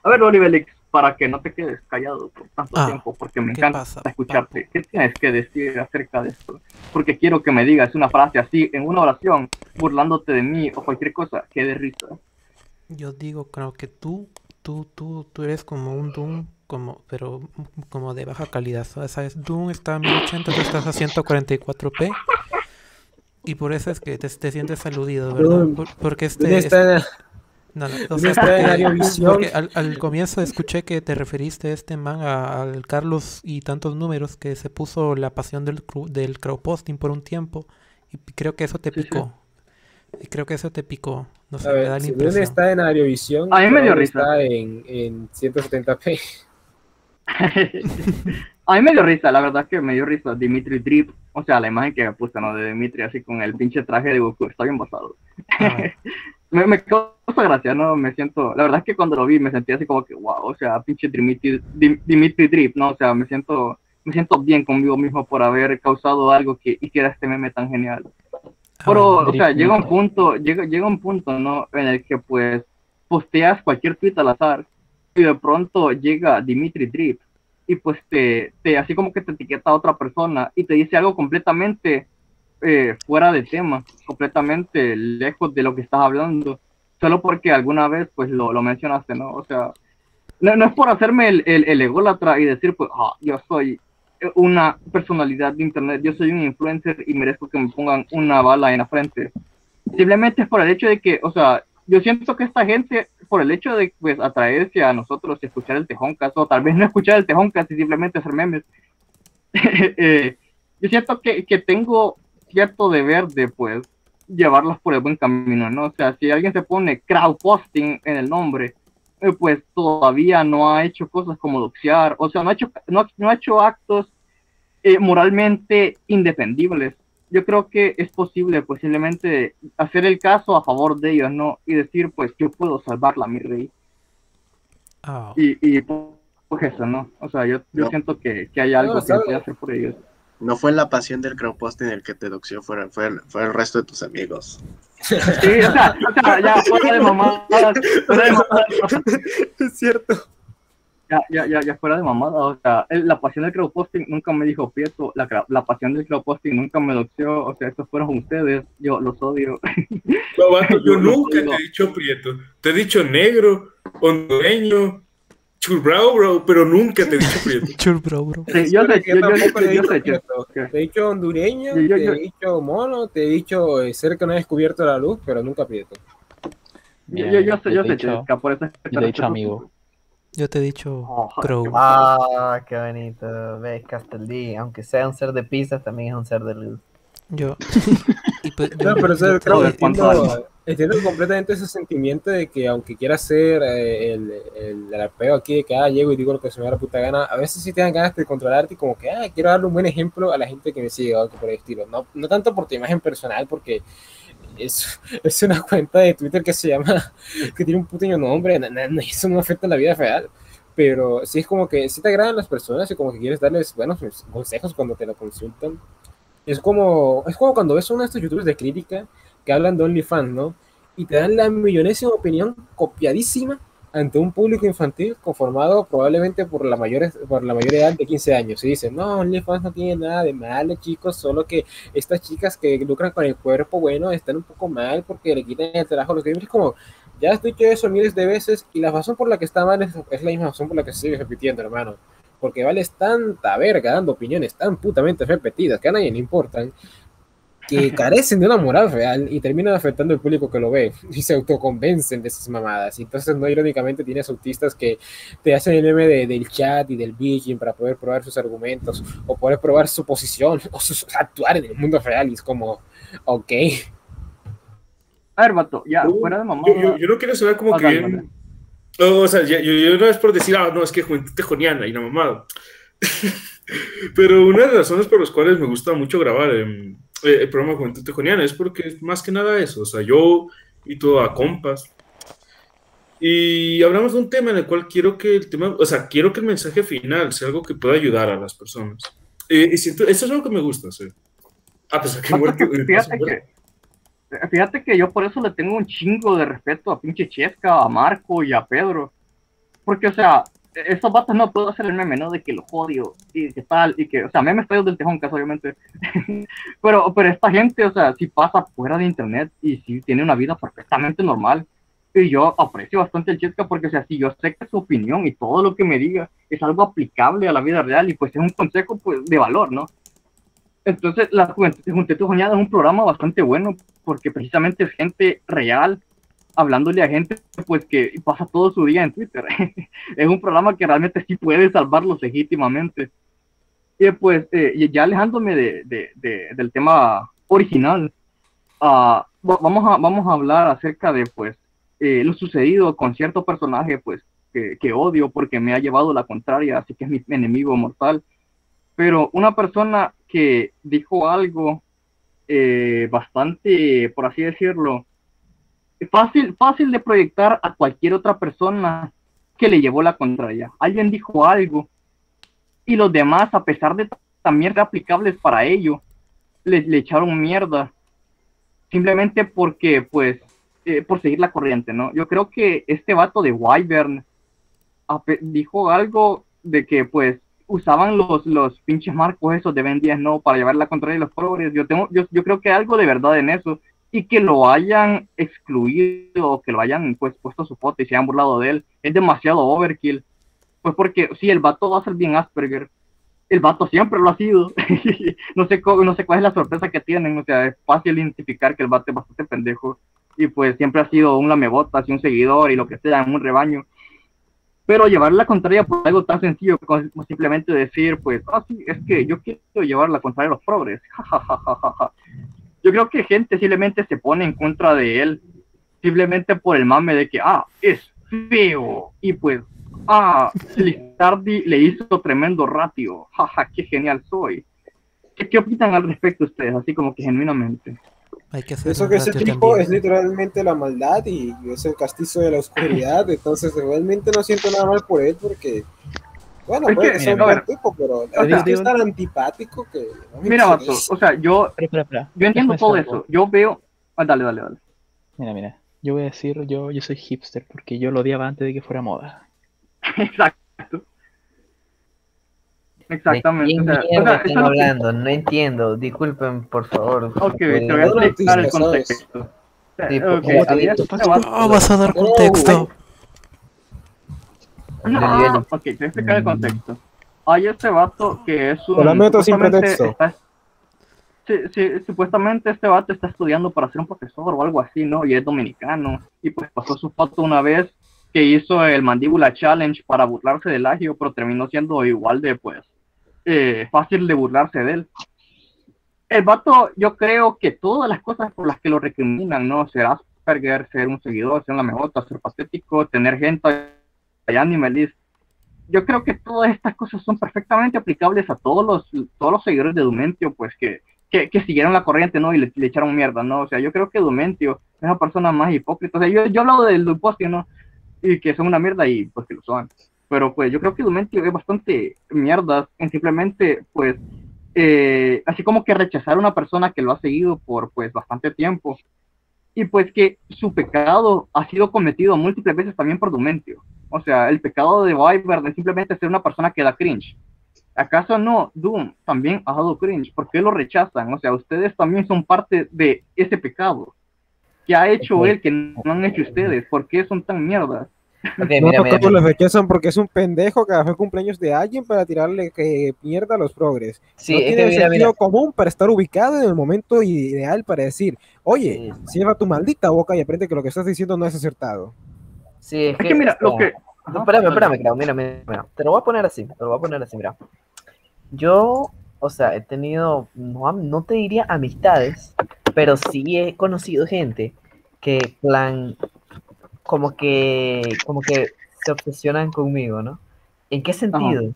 A ver, Olivelix, para que no te quedes callado por tanto Ah, tiempo, porque me ¿qué encanta pasa, escucharte. ¿Qué tienes que decir acerca de esto? Porque quiero que me digas una frase así en una oración, burlándote de mí o cualquier cosa que dé risa. Yo digo, creo que tú, tú, tú, tú eres como un Doom, como, pero como de baja calidad. ¿Sabes? Doom está a 1080, tú estás a 144p. Y por eso es que te, te sientes aludido, ¿verdad? Por- porque ¿Dónde este... No, no, o ¿Dónde sea, está porque- porque al, al comienzo escuché que te referiste este man a- al Carlos y tantos números que se puso la pasión del, del crowdposting por un tiempo y creo que eso te Sí, sí. picó. Y creo que eso te picó. No sé, A me ver, da la si impresión. Dune está en Ariovisión, A mí me dio risa. está en, en 170p. *laughs* A mí me dio risa, la verdad que me dio risa Dimitri Drip, o sea, la imagen que me puse, ¿no? De Dimitri así con el pinche traje de Goku, está bien basado. Ah, *laughs* me, me causa gracia, ¿no? Me siento, la verdad es que cuando lo vi me sentí así como que, wow, o sea, pinche Dimitri, Dim- Dimitri Drip, ¿no? O sea, me siento, me siento bien conmigo mismo por haber causado algo que hiciera este meme tan genial. Pero, o sea, llega un punto, llega, llega un punto, ¿no? En el que pues posteas cualquier tweet al azar y de pronto llega Dimitri Drip y pues te, te así como que te etiqueta a otra persona y te dice algo completamente eh, fuera de tema, completamente lejos de lo que estás hablando, solo porque alguna vez pues lo, lo mencionaste, ¿no? O sea, no, no es por hacerme el, el, el ególatra y decir pues, ah, yo soy una personalidad de internet, yo soy un influencer y merezco que me pongan una bala en la frente. Simplemente es por el hecho de que, o sea, yo siento que esta gente, por el hecho de pues atraerse a nosotros y escuchar el Tejoncas, o tal vez no escuchar el Tejoncas y simplemente hacer memes, *laughs* eh, yo siento que, que tengo cierto deber de pues llevarlos por el buen camino, ¿no? O sea, si alguien se pone crowdposting en el nombre, eh, pues todavía no ha hecho cosas como doxear, o sea, no ha hecho, no, no ha hecho actos eh, moralmente indefendibles. Yo creo que es posible posiblemente hacer el caso a favor de ellos, ¿no? Y decir, pues, yo puedo salvarla, mi rey. ah, Y, y pues eso, ¿no? O sea, yo, yo No. siento que, que hay algo No, que puede hacer por ellos. No fue la pasión del crowdposting el que te doxió, fue, fue, el- fue el resto de tus amigos. Sí, o sea, o sea ya, fuera de mamadas, fuera de mamadas. *laughs* es cierto. Ya, ya, ya, ya fuera de mamada, o sea, el- la pasión del crowdposting nunca me dijo Prieto, la, la pasión del crowdposting nunca me doxeó, o sea, estos fueron ustedes, yo los odio. No, *laughs* yo nunca te he dicho prieto. Te he dicho negro, hondureño, churbrao, bro, pero nunca te he dicho prieto. *laughs* Chur, bro. Sí, yo sé, yo, yo, yo, yo prieto. Te he dicho hondureño, Yo- yo- te yo- he dicho mono, te he dicho eh, ser que no he descubierto la luz, pero nunca prieto. yo, yo, yo sé, yo te sé, he dicho- Chesca, por eso es que yo te he dicho amigo. Yo te he dicho Oh, Crow. Ah, qué bonito. Ves, Castellí, aunque sea un ser de pizza, también es un ser de luz. Yo. *laughs* y pues, yo- No, pero yo- yo- creo que Joder, cuánto entiendo, entiendo completamente ese sentimiento de que aunque quiera ser eh, el, el, el apego aquí de que ah, llego y digo lo que se me da la puta gana, a veces sí te dan ganas de controlarte y como que ah, quiero darle un buen ejemplo a la gente que me sigue o algo por el estilo. No, no tanto por tu imagen personal, porque es, *laughs* es una cuenta de Twitter que se llama, *laughs* que tiene un puteño nombre, na- eso no afecta en la vida real. Pero sí es como que sí te agradan las personas y como que quieres darles buenos consejos cuando te lo consultan. Es como, es como cuando ves a uno de estos youtubers de crítica que hablan de OnlyFans, ¿no? Y te dan la millonésima opinión copiadísima ante un público infantil conformado probablemente por la mayor, por la mayor edad de 15 años. Y dicen, no, OnlyFans no tiene nada de malo, chicos, solo que estas chicas que lucran con el cuerpo, bueno, están un poco mal porque le quitan el trabajo a los gamers. Como, ya has dicho eso miles de veces y la razón por la que está mal es, es la misma razón por la que se sigue repitiendo, hermano. Porque vales tanta verga dando opiniones tan putamente repetidas que a nadie le importan que carecen de una moral real y terminan afectando al público que lo ve y se autoconvencen de esas mamadas. Y entonces, no irónicamente, tienes autistas que te hacen el meme de- del chat y del bitching para poder probar sus argumentos o poder probar su posición o su, actuar en el mundo real. Y es como, ok. A ver, vato, ya, Uh, fuera de mamá. Yo, yo, yo no quiero saber como Ah, que bien. O sea, ya- yo, yo no es por decir, ah, no, es que juventud tejoniana y la mamada. *laughs* Pero una de las razones por las cuales me gusta mucho grabar eh, el programa Juventud Tejoniana es porque es más que nada eso. O sea, yo y todo a compas. Y hablamos de un tema en el cual quiero que el tema, o sea, quiero que el mensaje final sea algo que pueda ayudar a las personas. Eh, y siento, eso es algo que me gusta hacer. A pesar que muerto- que fíjate que fíjate que yo por eso le tengo un chingo de respeto a pinche Chesca, a Marco y a Pedro. Porque, o sea, estos vatos no puedo hacer el meme, ¿no? De que los odio y que tal, y que, o sea, memes feos del tejón, obviamente. *laughs* pero, pero esta gente, o sea, sí pasa fuera de internet y sí tiene una vida perfectamente normal. Y yo aprecio bastante el Chesca porque, o sea, si yo sé que su opinión y todo lo que me diga es algo aplicable a la vida real y pues es un consejo, pues, de valor, ¿no? Entonces, la Juventud Juventud Soñada es un programa bastante bueno porque precisamente es gente real hablándole a gente pues que pasa todo su día en Twitter. *laughs* es un programa que realmente sí puede salvarlos legítimamente. Y pues, eh, ya alejándome de, de- de- del tema original, ah, va- vamos, a, vamos a hablar acerca de pues eh, lo sucedido con cierto personaje pues que, que odio porque me ha llevado la contraria, así que es mi enemigo mortal. Pero una persona que dijo algo eh, bastante, por así decirlo, fácil, fácil de proyectar a cualquier otra persona que le llevó la contraria. Alguien dijo algo y los demás, a pesar de también aplicables para ello, le, le echaron mierda simplemente porque, pues, eh, por seguir la corriente, ¿no? Yo creo que este vato de Wyvern dijo algo de que, pues, usaban los, los pinches marcos esos de Ben 10, ¿no? Para llevar la contraria de los progres. Yo, tengo, yo, yo creo que algo de verdad en eso. Y que lo hayan excluido, que lo hayan pues puesto su foto y se hayan burlado de él, es demasiado overkill. Pues porque sí, el vato va a ser bien Asperger. El vato siempre lo ha sido. *laughs* no, sé no sé cuál es la sorpresa que tienen. O sea, es fácil identificar que el vato es bastante pendejo. Y pues siempre ha sido un lamebotas y un seguidor y lo que sea, un rebaño. Pero llevar la contraria por algo tan sencillo como simplemente decir, pues, ah, sí, es que yo quiero llevar la contraria a los progres. *laughs* Yo creo que gente simplemente se pone en contra de él, simplemente por el mame de que, ah, es feo. Y pues, ah, *laughs* Lizardi le hizo tremendo ratio. Jaja, qué genial soy. ¿Qué, ¿Qué opinan al respecto ustedes? Así como que genuinamente. Hay que hacer Eso que se ratio dijo también. es literalmente la maldad y es el castizo de la oscuridad, *laughs* entonces realmente no siento nada mal por él porque, bueno, Es puede que, sea un buen tipo, pero es que es tan antipático que... no Mira, interesa. o sea, yo, yo entiendo todo eso. Yo veo... Ah, dale, dale, dale. Mira, mira. Yo voy a decir, yo, yo soy hipster porque yo lo odiaba antes de que fuera moda. *laughs* Exacto. Exactamente. ¿De o sea, o mierda sea, están eso es lo que- hablando? No entiendo. Disculpen, por favor. Ok, te voy a ¿Pueden- explicar el contexto. Sea, Sí, por ok, favor, había Ah, vas a dar contexto. No, Dale, dale. ok, te voy a explicar el contexto. Hay este vato que es un. Lo meto sin supuestamente pretexto. está- sí, sí, supuestamente este vato está estudiando para ser un profesor o algo así, ¿no? Y es dominicano. Y pues pasó su foto una vez que hizo el Mandíbula Challenge para burlarse del agio, pero terminó siendo igual de, pues, eh, fácil de burlarse de él. El vato, yo creo que todas las cosas por las que lo recriminan, ¿no? Ser Asperger, ser un seguidor, ser una mejota, ser patético, tener gente allá animalist. Yo creo que todas estas cosas son perfectamente aplicables a todos los, todos los seguidores de Dumentio, pues que, que, que siguieron la corriente, ¿no? Y le, le echaron mierda, ¿no? O sea, yo creo que Dumentio es la persona más hipócrita. O sea, yo, yo he hablado del Dupostio, ¿no? Y que son una mierda y pues que lo son. Pero pues yo creo que Dumentio es bastante mierda en simplemente, pues, eh, así como que rechazar a una persona que lo ha seguido por pues bastante tiempo y pues que su pecado ha sido cometido múltiples veces también por Dumentio. O sea, el pecado de Wyvern es simplemente ser una persona que da cringe. ¿Acaso no? Doom también ha dado cringe. ¿Por qué lo rechazan? O sea, ustedes también son parte de ese pecado. que ha hecho Ok. él que no han hecho ustedes? ¿Por qué son tan mierdas? Ok, no, mira, mira, todos mira. los rechazan porque es un pendejo que fue cumpleaños de alguien para tirarle que mierda a los progres. Sí, no es tiene que sentido mira. común para estar ubicado en el momento ideal para decir, oye, Sí. cierra tu maldita boca y aprende que lo que estás diciendo no es acertado. Sí, es Es que mira, lo que... No, espérame, espérame, creo, mira, mira, mira. Te lo voy a poner así, te lo voy a poner así, mira. Yo, o sea, he tenido, no, te diría amistades, pero sí he conocido gente que, plan, como que, como que se obsesionan conmigo, ¿no? ¿En qué sentido?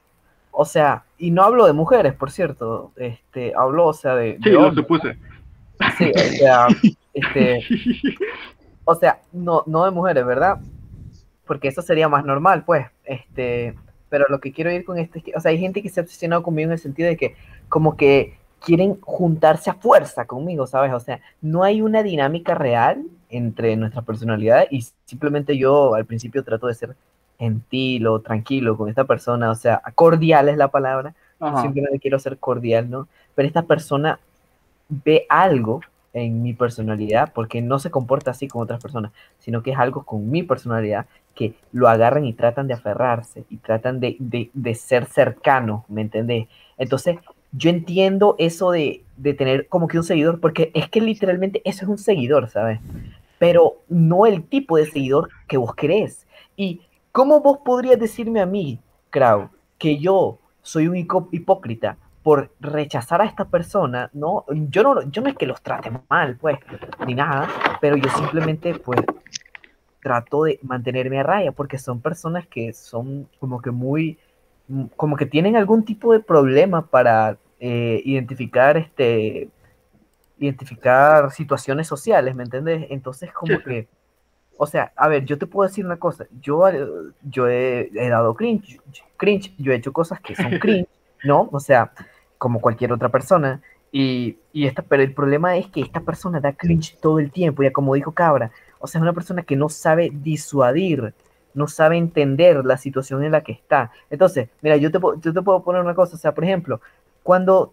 O sea, y no hablo de mujeres, por cierto, este, hablo, o sea, de, Sí, de lo supuse. Sí, o sea, *laughs* este, o sea, no, no de mujeres, ¿verdad? Porque eso sería más normal, pues, este, pero lo que quiero ir con esto es que, o sea, hay gente que se ha obsesionado conmigo en el sentido de que, como que quieren juntarse a fuerza conmigo, ¿sabes? O sea, no hay una dinámica real entre nuestra personalidad y simplemente yo al principio trato de ser gentil o tranquilo con esta persona, o sea, cordial es la palabra, simplemente quiero ser cordial, ¿no? Pero esta persona ve algo en mi personalidad porque no se comporta así con otras personas, sino que es algo con mi personalidad que lo agarran y tratan de aferrarse y tratan de, de, de ser cercanos, ¿me entendés? Entonces, yo entiendo eso de, de tener como que un seguidor, porque es que literalmente eso es un seguidor, ¿sabes? Pero no el tipo de seguidor que vos querés. ¿Y cómo vos podrías decirme a mí, Krau, que yo soy un hipócrita por rechazar a esta persona, ¿no? Yo no, yo no es que los trate mal, pues, ni nada, pero yo simplemente, pues, trato de mantenerme a raya, porque son personas que son como que muy, mm, como que tienen algún tipo de problema para eh, identificar, este, identificar situaciones sociales, ¿me entiendes? Entonces, como Sí, que, o sea, a ver, yo te puedo decir una cosa, yo, yo he, he dado cringe, cringe, yo he hecho cosas que son cringe, ¿no? O sea, como cualquier otra persona. Y, y esta, pero el problema es que esta persona da cringe todo el tiempo, ya como dijo Cabra, o sea, es una persona que no sabe disuadir, no sabe entender la situación en la que está. Entonces, mira, yo te, yo te puedo poner una cosa, o sea, por ejemplo, cuando,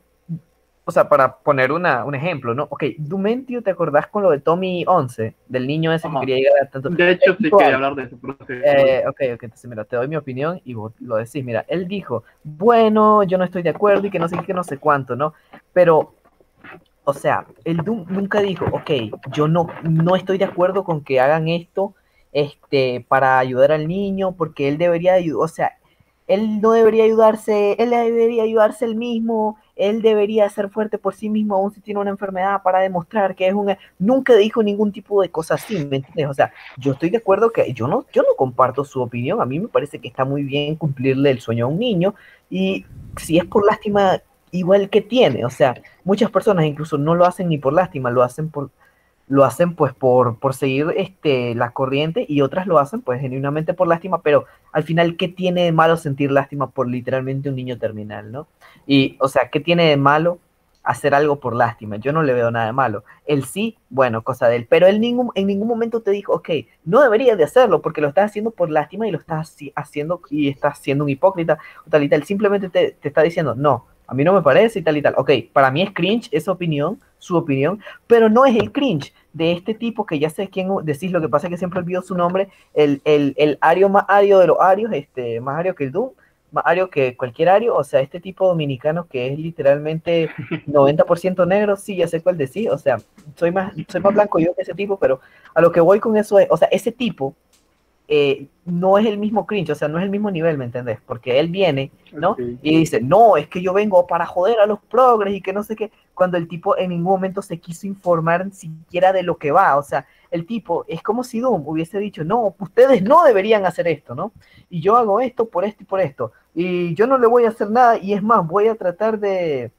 o sea, para poner una, un ejemplo, ¿no? Ok, Dumentio, ¿te acordás con lo de Tommy 11, del niño ese Ajá. que quería llegar a tanto? De hecho, sí quería hablar de eso. pero sí. Eh, ok, ok, entonces mira, te doy mi opinión y vos lo decís. Mira, él dijo, bueno, yo no estoy de acuerdo y que no sé qué, no sé cuánto, ¿no? Pero, o sea, él nu- nunca dijo, ok, yo no, no estoy de acuerdo con que hagan esto este, para ayudar al niño, porque él debería ayudar, o sea, él no debería ayudarse, él debería ayudarse él mismo, él debería ser fuerte por sí mismo, aún si tiene una enfermedad, para demostrar que es un... Nunca dijo ningún tipo de cosa así, ¿me entiendes? O sea, yo estoy de acuerdo que yo no, yo no comparto su opinión. A mí me parece que está muy bien cumplirle el sueño a un niño y si es por lástima, igual que tiene. O sea, muchas personas incluso no lo hacen ni por lástima, lo hacen por lo hacen pues por, por seguir este, la corriente y otras lo hacen pues genuinamente por lástima, pero al final, ¿qué tiene de malo sentir lástima por literalmente un niño terminal, no? Y, o sea, ¿qué tiene de malo hacer algo por lástima. Yo no le veo nada de malo. Él sí, bueno, cosa de él. Pero él ningún, en ningún momento te dijo, ok, no deberías de hacerlo porque lo estás haciendo por lástima y lo estás haciendo y estás siendo un hipócrita o tal. Simplemente te, te está diciendo, no, a mí no me parece y tal y tal. Ok, para mí es cringe esa opinión, su opinión, pero no es el cringe de este tipo que ya sé quién decís, lo que pasa es que siempre olvido su nombre, el, el, el ario más ario de los arios, este, más ario que el Doom, más ario que cualquier ario, o sea, este tipo dominicano que es literalmente *laughs* 90% negro, sí, ya sé cuál decís, o sea, soy más, soy más blanco yo que ese tipo, pero a lo que voy con eso es, o sea, ese tipo eh, no es el mismo cringe, o sea, no es el mismo nivel, ¿me entendés? Porque él viene, ¿no? Y dice, no, es que yo vengo para joder a los progres y que no sé qué, cuando el tipo en ningún momento se quiso informar siquiera de lo que va, o sea, el tipo es como si Doom hubiese dicho, no, ustedes no deberían hacer esto, ¿no? Y yo hago esto por esto y por esto, y yo no le voy a hacer nada, y es más, voy a tratar de,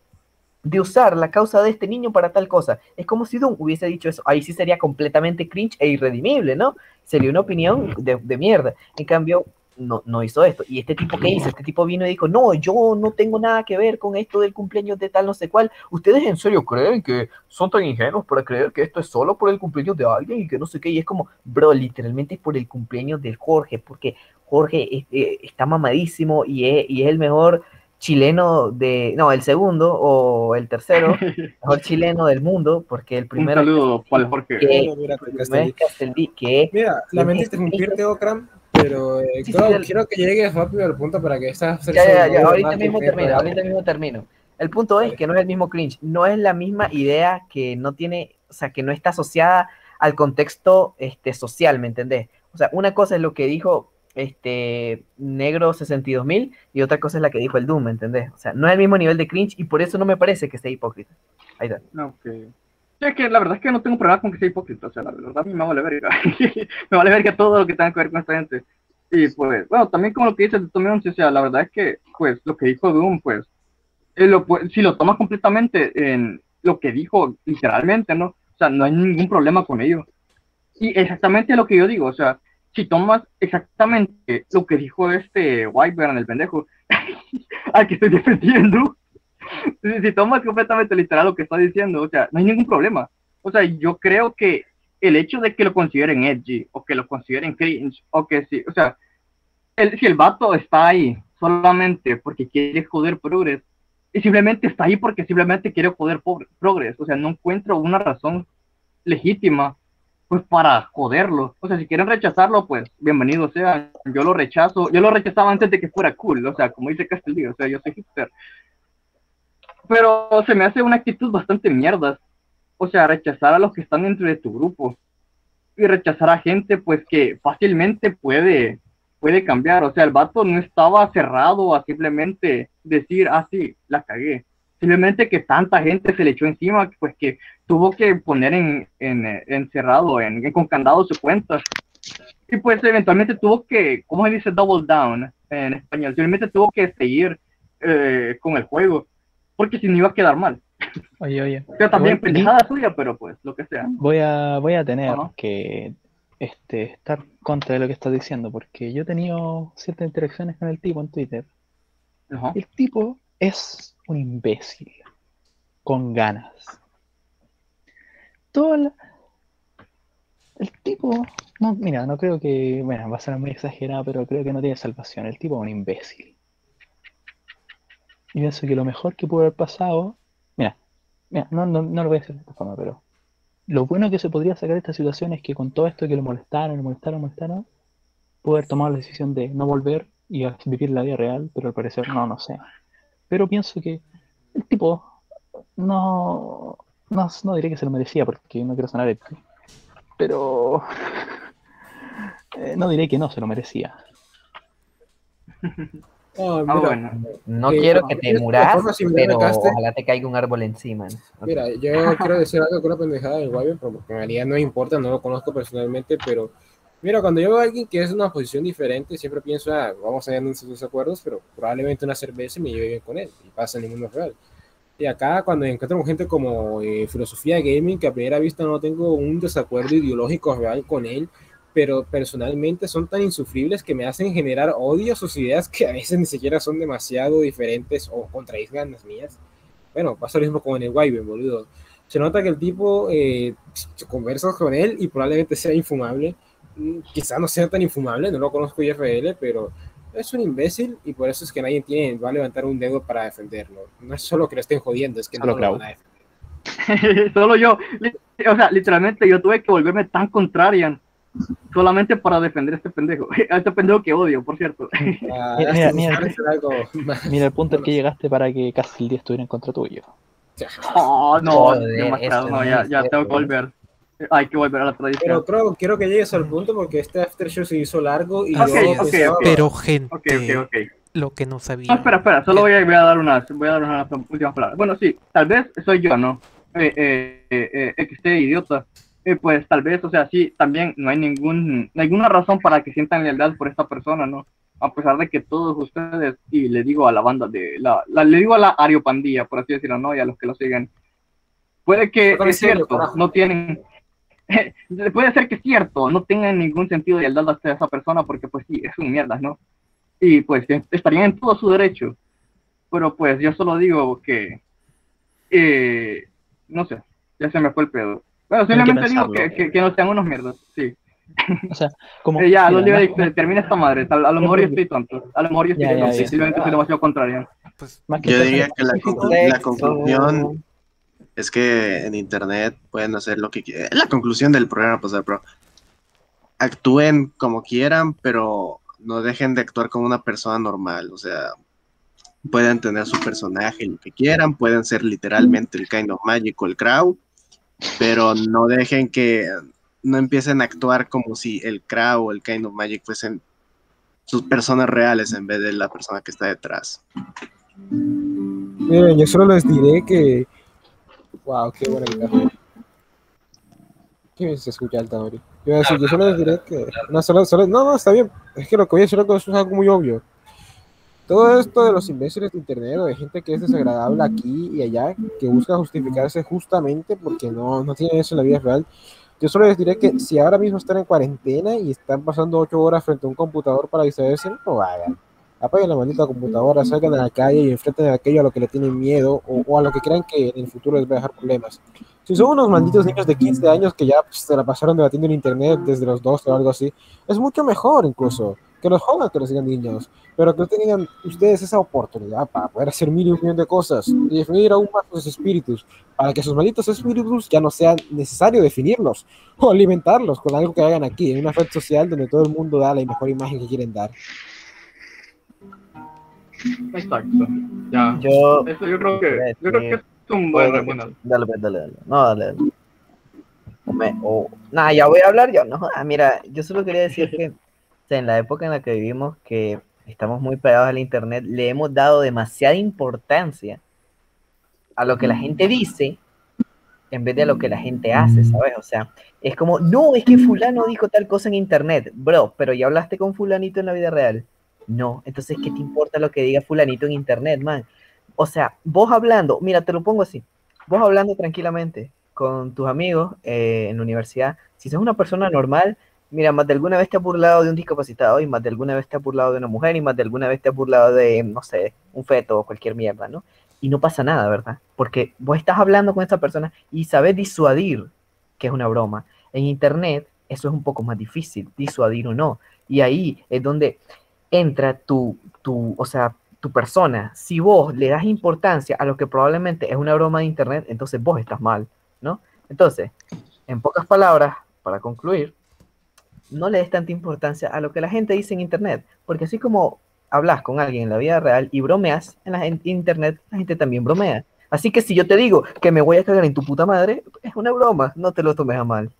de usar la causa de este niño para tal cosa. Es como si Doom hubiese dicho eso. Ahí sí sería completamente cringe e irredimible, ¿no? Sería una opinión de, de mierda. En cambio, no, no hizo esto. Y este tipo, ¿qué hizo? Este tipo vino y dijo, no, yo no tengo nada que ver con esto del cumpleaños de tal no sé cuál. ¿Ustedes en serio creen que son tan ingenuos para creer que esto es solo por el cumpleaños de alguien y que no sé qué? Y es como, bro, literalmente es por el cumpleaños del Jorge, porque Jorge es- eh, está mamadísimo y es, y es el mejor chileno de, no, el segundo o el tercero, *laughs* mejor chileno del mundo, porque el Un primero es saludo el Jorge. que, Castelli. es Castelví, que Mira, lamento es- interrumpirte, Okram, pero eh, Sí, Crow, sí, el- quiero que llegues rápido al punto para que esta Ya, ya, ya, ahorita mismo termino, ahorita mismo termino. El punto es que no es el mismo cringe, no es la misma idea que no tiene, o sea, que no está asociada al contexto este, social, ¿me entendés? O sea, una cosa es lo que dijo este Negro 62000 y otra cosa es la que dijo el Doom, ¿me entendés? O sea, no es el mismo nivel de cringe y por eso no me parece que sea hipócrita. Ahí está. No, ok. Sí, es que la verdad es que no tengo problema con que sea hipócrita, o sea, la verdad a mí me vale verga. *laughs* me vale verga todo lo que tenga que ver con esta gente. Y pues, bueno, también como lo que dice Tommy o sea, la verdad es que, pues, lo que dijo Doom, pues, eh, lo pu- si lo tomas completamente en lo que dijo literalmente, ¿no? O sea, no hay ningún problema con ello. Y exactamente lo que yo digo, o sea, si tomas exactamente lo que dijo este Whitebeard, el pendejo, *laughs* al que estoy defendiendo, si, si tomas completamente literal lo que está diciendo, o sea, no hay ningún problema. O sea, yo creo que el hecho de que lo consideren edgy, o que lo consideren cringe, o que sí, o sea, el, si el vato está ahí solamente porque quiere joder progres, y simplemente está ahí porque simplemente quiere joder progres, o sea, no encuentro una razón legítima pues para joderlo. O sea, si quieren rechazarlo, pues bienvenido sea. Yo lo rechazo. Yo lo rechazaba antes de que fuera cool. O sea, como dice Castillo, o sea, yo soy hipster. Pero se me hace una actitud bastante mierda. O sea, rechazar a los que están dentro de tu grupo. Y rechazar a gente, pues que fácilmente puede, puede cambiar. O sea, el vato no estaba cerrado a simplemente decir, ah, sí, la cagué. Simplemente que tanta gente se le echó encima, pues que tuvo que poner en, en, eh, encerrado, en, en- con candado su cuenta. Y pues eventualmente tuvo que, ¿cómo se dice double down en español? Simplemente tuvo que seguir eh, con el juego, porque si no iba a quedar mal. Oye, oye. Pero también aquí pendejada suya, pero pues lo que sea. Voy a, voy a tener que este, estar contra de lo que estás diciendo, porque yo he tenido ciertas interacciones con el tipo en Twitter. Ajá. El tipo es un imbécil, con ganas. Todo la- El tipo, no, mira, no creo que, bueno, va a ser muy exagerado, pero creo que no tiene salvación. El tipo es un imbécil. Y pienso que lo mejor que pudo haber pasado, mira, mira, no, no, no lo voy a hacer de esta forma, pero lo bueno que se podría sacar de esta situación es que con todo esto que lo molestaron, lo molestaron, lo molestaron, pudo haber tomado la decisión de no volver y vivir la vida real, pero al parecer no, no sé. Pero pienso que el tipo no, no, no diré que se lo merecía porque no quiero sonar épico, pero *laughs* eh, no diré que no se lo merecía. Oh, *laughs* Ah, mira, bueno. No Eh, quiero que te muras, pero ojalá te caiga un árbol encima. ¿no? Mira, yo quiero decir algo con una pendejada del Wyvern, pero en realidad no me importa, no lo conozco personalmente, pero mira, cuando yo veo a alguien que es una posición diferente, siempre pienso, ah, vamos a tener nuestros acuerdos, pero probablemente una cerveza me lleve bien con él, y pasa en el mundo real. Y acá, cuando encuentro gente como eh, Filosofía Gaming, que a primera vista no tengo un desacuerdo ideológico real con él, pero personalmente son tan insufribles que me hacen generar odio a sus ideas que a veces ni siquiera son demasiado diferentes o contradicen las mías. Bueno, pasa lo mismo con el Wyvern, boludo. Se nota que el tipo eh, conversas con él y probablemente sea infumable. Mm, Quizá no sea tan infumable, no lo conozco IFL, pero es un imbécil y por eso es que nadie tiene, va a levantar un dedo para defenderlo. No es solo que lo estén jodiendo, es que Solo no lo van a defender. *laughs* Solo yo, o sea, literalmente yo tuve que volverme tan contrarian solamente para defender a este pendejo. *laughs* A este pendejo que odio, por cierto. *laughs* Ah, Mira, mira. Mira el punto al que llegaste para que casi el día estuviera en contra tuyo. Oh, no, Joder, demasiado, eso no, no ya, ya tengo que volver. Hay que volver a la Pero tradición. creo, quiero que llegues al punto porque este after show se hizo largo y Ok, yo ok, pensaba- ok. Pero gente, Ok, ok, ok. lo que no sabía. No, espera, espera, solo voy a, voy a dar unas, voy a dar unas últimas palabras. Bueno, sí, tal vez soy yo, ¿no? Eh, eh, eh, eh, que esté idiota. Eh, pues tal vez, o sea, sí, también no hay ningún, ninguna razón para que sientan lealtad por esta persona, ¿no? A pesar de que todos ustedes, y le digo a la banda de, la, la- le digo a la Ariopandilla, por así decirlo, ¿no? Y a los que lo siguen, puede que es cierto, no tienen, *laughs* puede ser que es cierto, no tengan ningún sentido de lealtad hacia esa persona, porque pues sí, es un mierda, ¿no? Y pues estarían en todo su derecho pero pues yo solo digo que eh, no sé, ya se me fue el pedo. Bueno, Tienen que simplemente digo que, que, que no sean unos mierdas, sí. O sea, como. *laughs* Eh, ya, mira, no más- termina esta madre, tal- a lo *laughs* mejor yo estoy tonto, a lo mejor yo estoy Ya, tonto, ya. simplemente soy demasiado contrario. Pues, más que Yo diría que la, la conclusión es que en internet pueden hacer lo que quieran. La conclusión del programa, pues, actúen como quieran, pero no dejen de actuar como una persona normal. O sea, pueden tener su personaje, lo que quieran, pueden ser literalmente el Kind of Magic o el Crow, pero no dejen que no empiecen a actuar como si el Crow o el Kind of Magic fuesen sus personas reales en vez de la persona que está detrás. Miren, yo solo les diré que. Wow, qué buena guitarra. ¿Qué bien se escucha Ori? Yo, iba a decir, yo solo les diré que. No, solo, solo- no, no, está bien. Es que lo que voy a decir es algo muy obvio. Todo esto de los imbéciles de internet o de gente que es desagradable aquí y allá, que busca justificarse justamente porque no, no tienen eso en la vida real. Yo solo les diré que si ahora mismo están en cuarentena y están pasando ocho horas frente a un computador para distraerse, no lo hagan apaguen la maldita computadora, salgan a la calle y enfrenten a aquello a lo que le tienen miedo o, o a lo que crean que en el futuro les va a dejar problemas. Si son unos malditos niños de 15 años que ya pues, se la pasaron debatiendo en internet desde los 12 o algo así, es mucho mejor incluso que los jodan que los sigan niños, pero que tengan ustedes esa oportunidad para poder hacer mil y un millón de cosas y definir aún más sus espíritus, para que sus malditos espíritus ya no sea necesario definirlos o alimentarlos con algo que hagan aquí, en una red social donde todo el mundo da la mejor imagen que quieren dar. Exacto, ya. Yo. Eso yo creo que, yo creo que es un buen, bueno, Dale, pues, dale, dale. No, dale, dale. O me- o- Nada, ya voy a hablar yo. No, jodas, mira, yo solo quería decir que o sea, en la época en la que vivimos, que estamos muy pegados al internet, le hemos dado demasiada importancia a lo que la gente dice en vez de a lo que la gente hace, ¿sabes? O sea, es como, no, es que fulano dijo tal cosa en internet, bro, pero ya hablaste con fulanito en la vida real. No, entonces, ¿qué te importa lo que diga fulanito en internet, man? O sea, vos hablando, mira, te lo pongo así, vos hablando tranquilamente con tus amigos eh, en la universidad, si sos una persona normal, mira, más de alguna vez te has burlado de un discapacitado y más de alguna vez te has burlado de una mujer y más de alguna vez te has burlado de, no sé, un feto o cualquier mierda, ¿no? Y no pasa nada, ¿verdad? Porque vos estás hablando con esa persona y sabes disuadir que es una broma. En internet eso es un poco más difícil, disuadir o no. Y ahí es donde entra tu, tu, o sea, tu persona. Si vos le das importancia a lo que probablemente es una broma de internet, entonces vos estás mal, ¿no? Entonces, en pocas palabras, para concluir, no le des tanta importancia a lo que la gente dice en internet, porque así como hablas con alguien en la vida real y bromeas en la en internet, la gente también bromea. Así que si yo te digo que me voy a cagar en tu puta madre, es una broma, no te lo tomes a mal.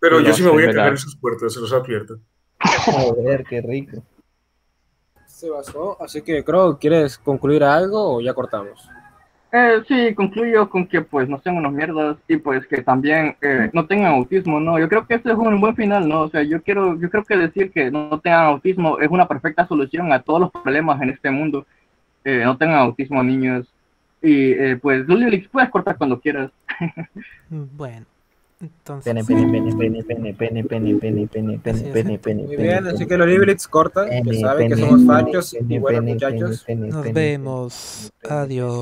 Pero yo sí me voy a cagar en sus puertas, se los advierto. Joder, qué rico. Se basó, así que creo, ¿quieres concluir algo o ya cortamos? Eh, sí, concluyo con que pues no sean unos mierdas y pues que también eh, no tengan autismo, ¿no? Yo creo que ese es un buen final, ¿no? O sea, yo quiero, yo creo que decir que no tengan autismo es una perfecta solución a todos los problemas en este mundo. Eh, no tengan autismo, niños. Y eh, pues, Lulix, puedes cortar cuando quieras. *laughs* mm, bueno, Entonces, Pene, pene, pene, pene, pene, pene, pene, pene, pene, pene, pene, ¿eh? pene, Muy pene, bien, así que los Librits cortan, ya pene, saben que somos fachos y buenos muchachos. nos vemos. Adiós.